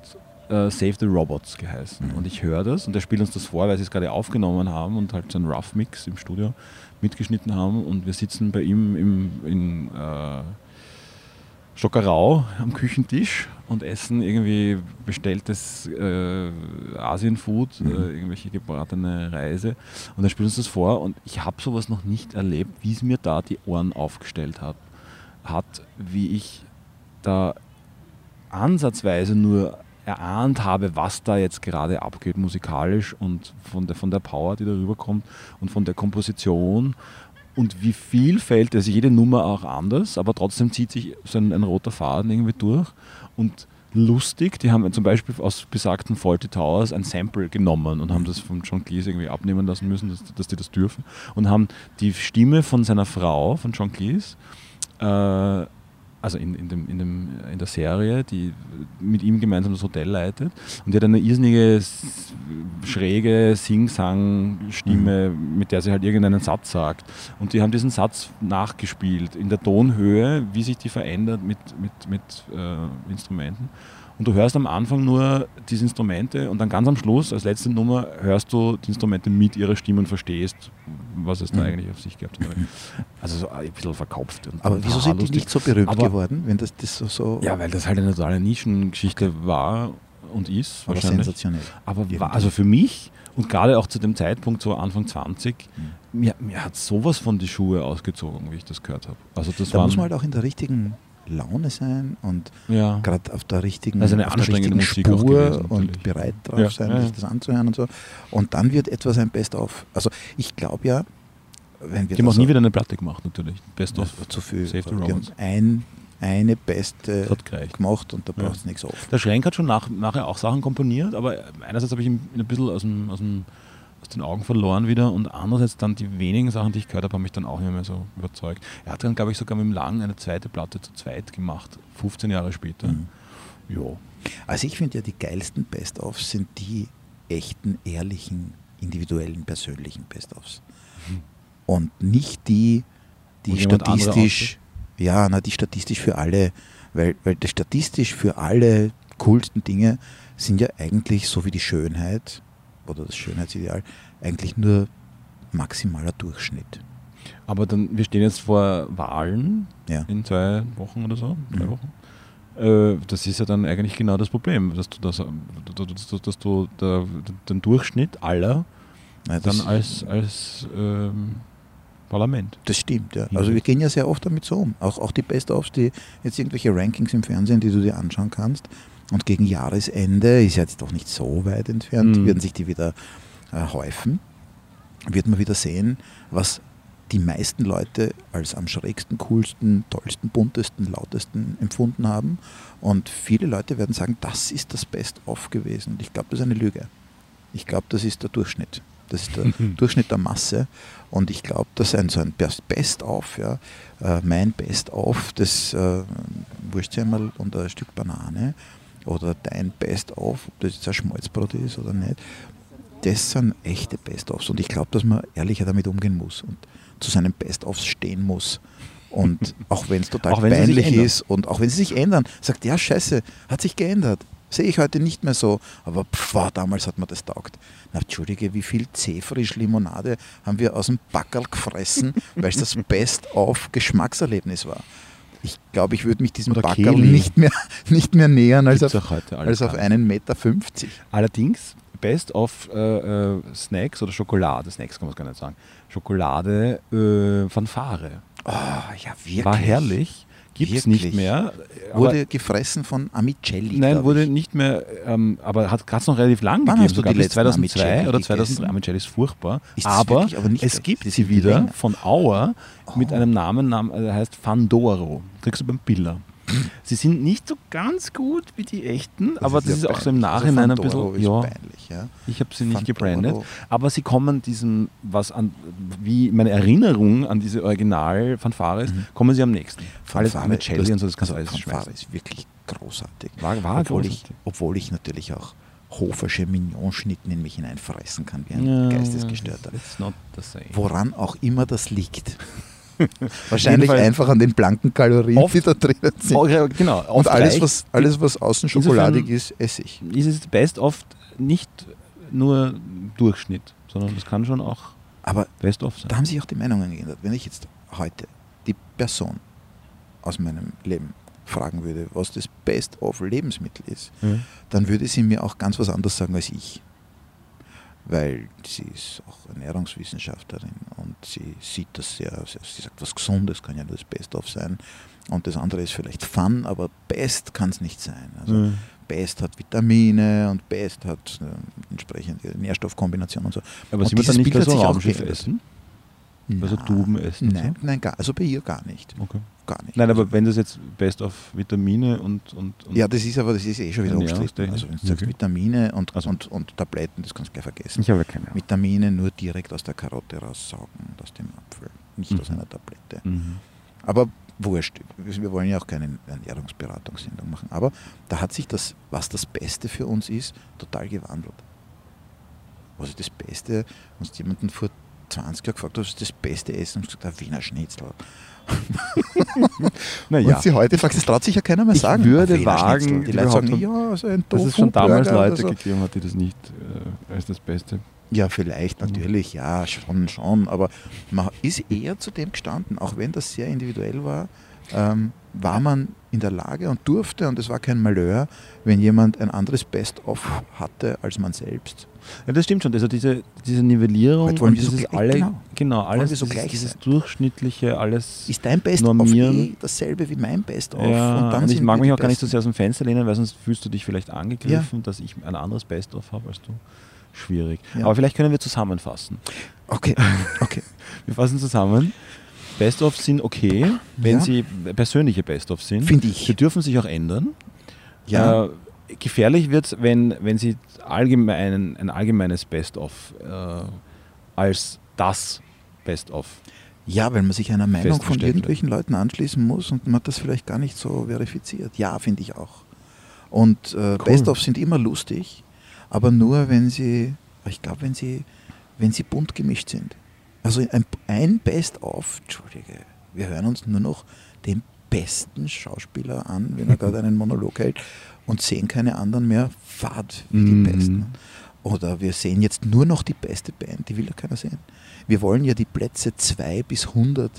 äh, Save the Robots geheißen. Mhm. Und ich höre das und der spielt uns das vor, weil sie es gerade aufgenommen haben und halt so einen Rough Mix im Studio mitgeschnitten haben. Und wir sitzen bei ihm im, in äh, Stockerau am Küchentisch und essen irgendwie bestelltes äh, Asienfood, Mhm. äh, irgendwelche gebratene Reise. Und er spielt uns das vor und ich habe sowas noch nicht erlebt, wie es mir da die Ohren aufgestellt hat, hat wie ich da ansatzweise nur erahnt habe, was da jetzt gerade abgeht musikalisch und von der, von der Power, die da rüberkommt und von der Komposition und wie vielfältig, also jede Nummer auch anders, aber trotzdem zieht sich so ein, ein roter Faden irgendwie durch. Und lustig, die haben zum Beispiel aus besagten Fawlty Towers ein Sample genommen und haben das von John Cleese irgendwie abnehmen lassen müssen, dass, dass die das dürfen. Und haben die Stimme von seiner Frau, von John Cleese, äh, also in, in, dem, in, dem, in der Serie, die mit ihm gemeinsam das Hotel leitet. Und die hat eine irrsinnige, schräge Sing-Sang-Stimme, mit der sie halt irgendeinen Satz sagt. Und die haben diesen Satz nachgespielt in der Tonhöhe, wie sich die verändert mit, mit, mit äh, Instrumenten. Und du hörst am Anfang nur diese Instrumente und dann ganz am Schluss, als letzte Nummer, hörst du die Instrumente mit ihrer Stimme und verstehst, was es da Mhm. eigentlich auf sich gehabt hat. [LAUGHS] Also so ein bisschen verkopft. Und Aber wieso sind die nicht so berühmt Aber- geworden, wenn das, das so, so Ja, weil das halt eine totale Nischengeschichte war und ist aber sensationell. Aber war, also für mich und gerade auch zu dem Zeitpunkt, so Anfang 20, Mhm. mir, mir hat sowas von die Schuhe ausgezogen, wie ich das gehört habe. Also das Da muss man halt auch in der richtigen Laune sein und ja. gerade auf der richtigen, Also eine auf der anstrengende richtigen Musik Spur gewesen, und bereit drauf Ja, sein, ja, sich ja. das anzuhören und so. Und dann wird etwas ein Best-of. Also ich glaube ja, wenn wir Die haben auch nie wieder eine Platte gemacht, natürlich. Best of. zu viel. Save the ein, eine beste gemacht und da Ja. braucht es nichts auf. Der Schrenk hat schon nach, nachher auch Sachen komponiert, aber einerseits habe ich ihn ein bisschen aus dem, aus dem, aus den Augen verloren wieder und andererseits dann die wenigen Sachen, die ich gehört habe, haben mich dann auch nicht mehr so überzeugt. Er hat dann, glaube ich, sogar mit dem Lang eine zweite Platte zu zweit gemacht, 15 Jahre später. Mhm. Ja. Also ich finde ja, die geilsten Best-ofs sind die echten, ehrlichen, individuellen, persönlichen Best-ofs. Mhm. Und nicht die, die statistisch, ja, na, die statistisch für alle, weil, weil das statistisch für alle coolsten Dinge sind ja eigentlich so wie die Schönheit oder das Schönheitsideal eigentlich nur maximaler Durchschnitt. Aber dann, wir stehen jetzt vor Wahlen Ja. in zwei Wochen oder so, drei Mhm. Wochen. Äh, Das ist ja dann eigentlich genau das Problem, dass du, das, dass du, der, den Durchschnitt aller das, dann als, als ähm, Parlament. das stimmt, ja. Ja. Also wir gehen ja sehr oft damit so um. Auch, auch die Best-ofs, die jetzt irgendwelche Rankings im Fernsehen, die du dir anschauen kannst. Und gegen Jahresende, ist ja jetzt doch nicht so weit entfernt, Mhm. werden sich die wieder äh, häufen. Wird man wieder sehen, was die meisten Leute als am schrägsten, coolsten, tollsten, buntesten, lautesten empfunden haben. Und viele Leute werden sagen, das ist das Best-of gewesen. Und ich glaube, das ist eine Lüge. Ich glaube, das ist der Durchschnitt. Das ist der [LAUGHS] Durchschnitt der Masse. Und ich glaube, dass ein so ein Best- Best-of, ja, äh, mein Best-of, das äh, Wurstsemmel und ein Stück Banane oder dein Best-of, ob das jetzt ein Schmalzbrot ist oder nicht, das sind echte Best-ofs. Und ich glaube, dass man ehrlicher damit umgehen muss und zu seinen Best-ofs stehen muss. Und [LAUGHS] auch wenn es total Auch peinlich ist und auch wenn sie sich ändern, sagt, ja, scheiße, hat sich geändert. Sehe ich heute nicht mehr so. Aber pff, damals hat mir das taugt. Na, Entschuldige, wie viel C-Frisch-Limonade haben wir aus dem Backerl gefressen, [LAUGHS] weil es das Best-of-Geschmackserlebnis war. Ich glaube, ich würde mich diesem Kehli. nicht mehr, [LAUGHS] nicht mehr nähern als Gibt's auf, als auf einen Meter 50. Allerdings, Best of äh, äh, Snacks oder Schokolade, Snacks kann man es gar nicht sagen, Schokolade äh, Fanfare. Oh, ja, wirklich. War herrlich, gibt es nicht mehr. Wurde gefressen von Amicelli. Nein, wurde ich. nicht mehr, ähm, aber hat es noch relativ lang Wann gegeben. hast du sogar die bis letzten 2002 Amicelli oder 2003. gegessen? Amicelli ist furchtbar. Ist aber, wirklich aber es gibt sie wieder länger. von Auer mit Oh. einem Namen, der heißt Fandoro. Kriegst du beim Biller. Sie sind nicht so ganz gut wie die echten, aber das ja ist auch so im peinlich. Also Nachhinein ein bisschen. ist Ja, peinlich, ja. ich habe sie nicht Fandoro. gebrandet. Aber sie kommen diesem, was an, wie meine Erinnerung an diese Original-Fanfare ist, kommen sie am nächsten. Alles Fanfare, mit Celli das- und so, das kannst du also alles Fanfare ist wirklich großartig. War, war obwohl, ich, großartig. obwohl ich natürlich auch hofersche Mignonschnitten in mich hineinfressen kann, wie ein Ja, Geistesgestörter. It's not the same. Woran auch immer das liegt. [LAUGHS] Wahrscheinlich einfach an den blanken Kalorien, Oft- die da drinnen sind. Oh, ja, genau. Und oft alles was, alles, was außen schokoladig ist, esse ich. ist es best oft nicht nur Durchschnitt, sondern es kann schon auch Aber best of sein. da haben sich auch die Meinungen geändert. Wenn ich jetzt heute die Person aus meinem Leben fragen würde, was das Best-of-Lebensmittel ist, Ja. dann würde sie mir auch ganz was anderes sagen als ich. Weil sie ist auch Ernährungswissenschaftlerin und sie sieht das sehr, sehr sie sagt, was Gesundes kann ja nur das Best-of sein. Und das andere ist vielleicht Fun, aber Best kann es nicht sein. Also Ja. Best hat Vitamine und Best hat äh, entsprechende Nährstoffkombinationen und so. Aber Und sie wird dann nicht Bild so Raumschiff essen? Also Duben essen Nein, so? nein, gar, also bei ihr gar nicht. Okay. Gar nicht. Nein, aber wenn das jetzt best of Vitamine und, und, und ja, das ist aber das ist eh schon wieder umstritten. Also wenn du sagst Okay. Vitamine und, Also- und, und Tabletten, das kannst du gleich vergessen. ich habe keine Ahnung. Vitamine nur direkt aus der Karotte raussaugen und aus dem Apfel, nicht Mhm. aus einer Tablette. Mhm. Aber wurscht, wir wollen ja auch keine Ernährungsberatungssendung machen. Aber da hat sich das, was das Beste für uns ist, total gewandelt. Was ist das Beste? Du jemanden vor 20 Jahren gefragt hast, was ist das beste Essen? Und gesagt, ein Wiener Schnitzel. [LAUGHS] Naja, Und sie heute fragt, das traut sich ja keiner mehr Ich sagen. würde Ein Wiener wagen, die Leute sagen, ja, so ein dass es schon damals Tofu-Burger Leute so. gegeben hat, die das nicht äh, als das Beste. Ja, vielleicht, natürlich, ja, schon, schon. Aber man ist eher zu dem gestanden, auch wenn das sehr individuell war, ähm, war man in der Lage und durfte, und es war kein Malheur, wenn jemand ein anderes Best-of hatte als man selbst. Ja, das stimmt schon. Also diese, diese Nivellierung Heute wollen und wir so dieses gleich- alle, genau. genau, alles, so dieses, gleich dieses durchschnittliche, alles. Ist dein Best-of eh dasselbe wie mein Best-of? ja, und, ich sind mag wir mich auch gar nicht so sehr aus dem Fenster lehnen, weil sonst fühlst du dich vielleicht angegriffen, dass ich ein anderes Best-of habe als du. Schwierig. Ja. Aber vielleicht können wir zusammenfassen. Okay, okay. [LAUGHS] Wir fassen zusammen. Best-of sind okay, wenn Ja. sie persönliche Best-of sind. Finde ich. Sie dürfen sich auch ändern. Ja, Äh, gefährlich wird es, wenn, wenn sie allgemein, ein allgemeines Best-of äh, als das Best-of. Ja, weil man sich einer Meinung von irgendwelchen Leuten anschließen muss und man hat das vielleicht gar nicht so verifiziert. Ja, finde ich auch. Und äh, Best-of sind immer lustig, aber nur, wenn sie, ich glaube, wenn sie, wenn sie bunt gemischt sind. Also ein, ein Best-of, Entschuldige, wir hören uns nur noch den besten Schauspieler an, wenn er gerade einen Monolog hält und sehen keine anderen mehr fad wie die Mhm. Besten. Oder wir sehen jetzt nur noch die beste Band, die will ja keiner sehen. Wir wollen ja die Plätze 2 bis 100,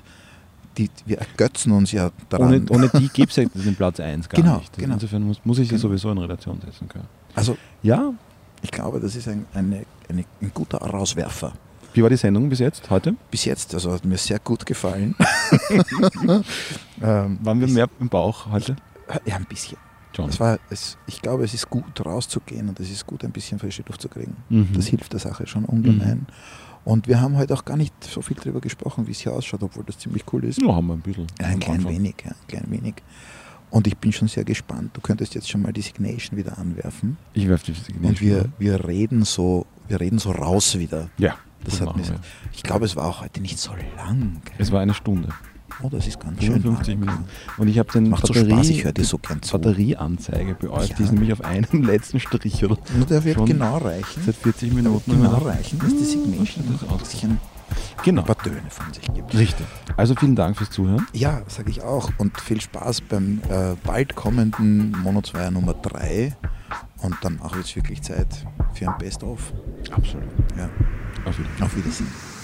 die, wir ergötzen uns ja daran. Ohne, ohne die [LAUGHS] gibt es ja den Platz 1 gar Genau, nicht. genau. Insofern muss, muss ich sie Genau. sowieso in Relation setzen können. Also Ja, ich glaube, das ist ein, eine, eine, ein guter Rauswerfer. Wie war die Sendung bis jetzt, heute? Bis jetzt, also hat mir sehr gut gefallen. [LAUGHS] ähm, Waren wir mehr im Bauch heute? Ja, ein bisschen. John. Es war, es, ich glaube, es ist gut rauszugehen und es ist gut, ein bisschen frische Luft zu kriegen. Mhm. Das hilft der Sache schon ungemein. Und wir haben heute auch gar nicht so viel darüber gesprochen, wie es hier ausschaut, obwohl das ziemlich cool ist. Ja, haben wir ein bisschen. Ja, ein klein Anfang. wenig, ja, ein klein wenig. Und ich bin schon sehr gespannt. Du könntest jetzt schon mal die Signation wieder anwerfen. Ich werfe die Und wir, wir reden so, wir reden so raus wieder. Ja, Das hat wir. ich glaube, es war auch heute nicht so lang. gell? Es war eine Stunde. Oh, das ist ganz schön. 55 lang. Minuten. Und ich habe den Macht so Batterie, Spaß, ich höre dir so gern zu. Batterieanzeige bei euch. Ja. Die ist nämlich auf einem [LAUGHS] letzten Strich oder Nur der wird Schon genau reichen. seit 40 Der wird Minuten. genau reichen, dass die Signation Das auch- sich ein Genau, paar Töne von sich gibt. richtig. Also vielen Dank fürs Zuhören. Ja, sage ich auch. Und viel Spaß beim äh, bald kommenden Mono 2 Nummer 3. Und dann auch jetzt wirklich Zeit für ein Best-of. Absolut. Ja, Auf Wiedersehen. auf Wiedersehen.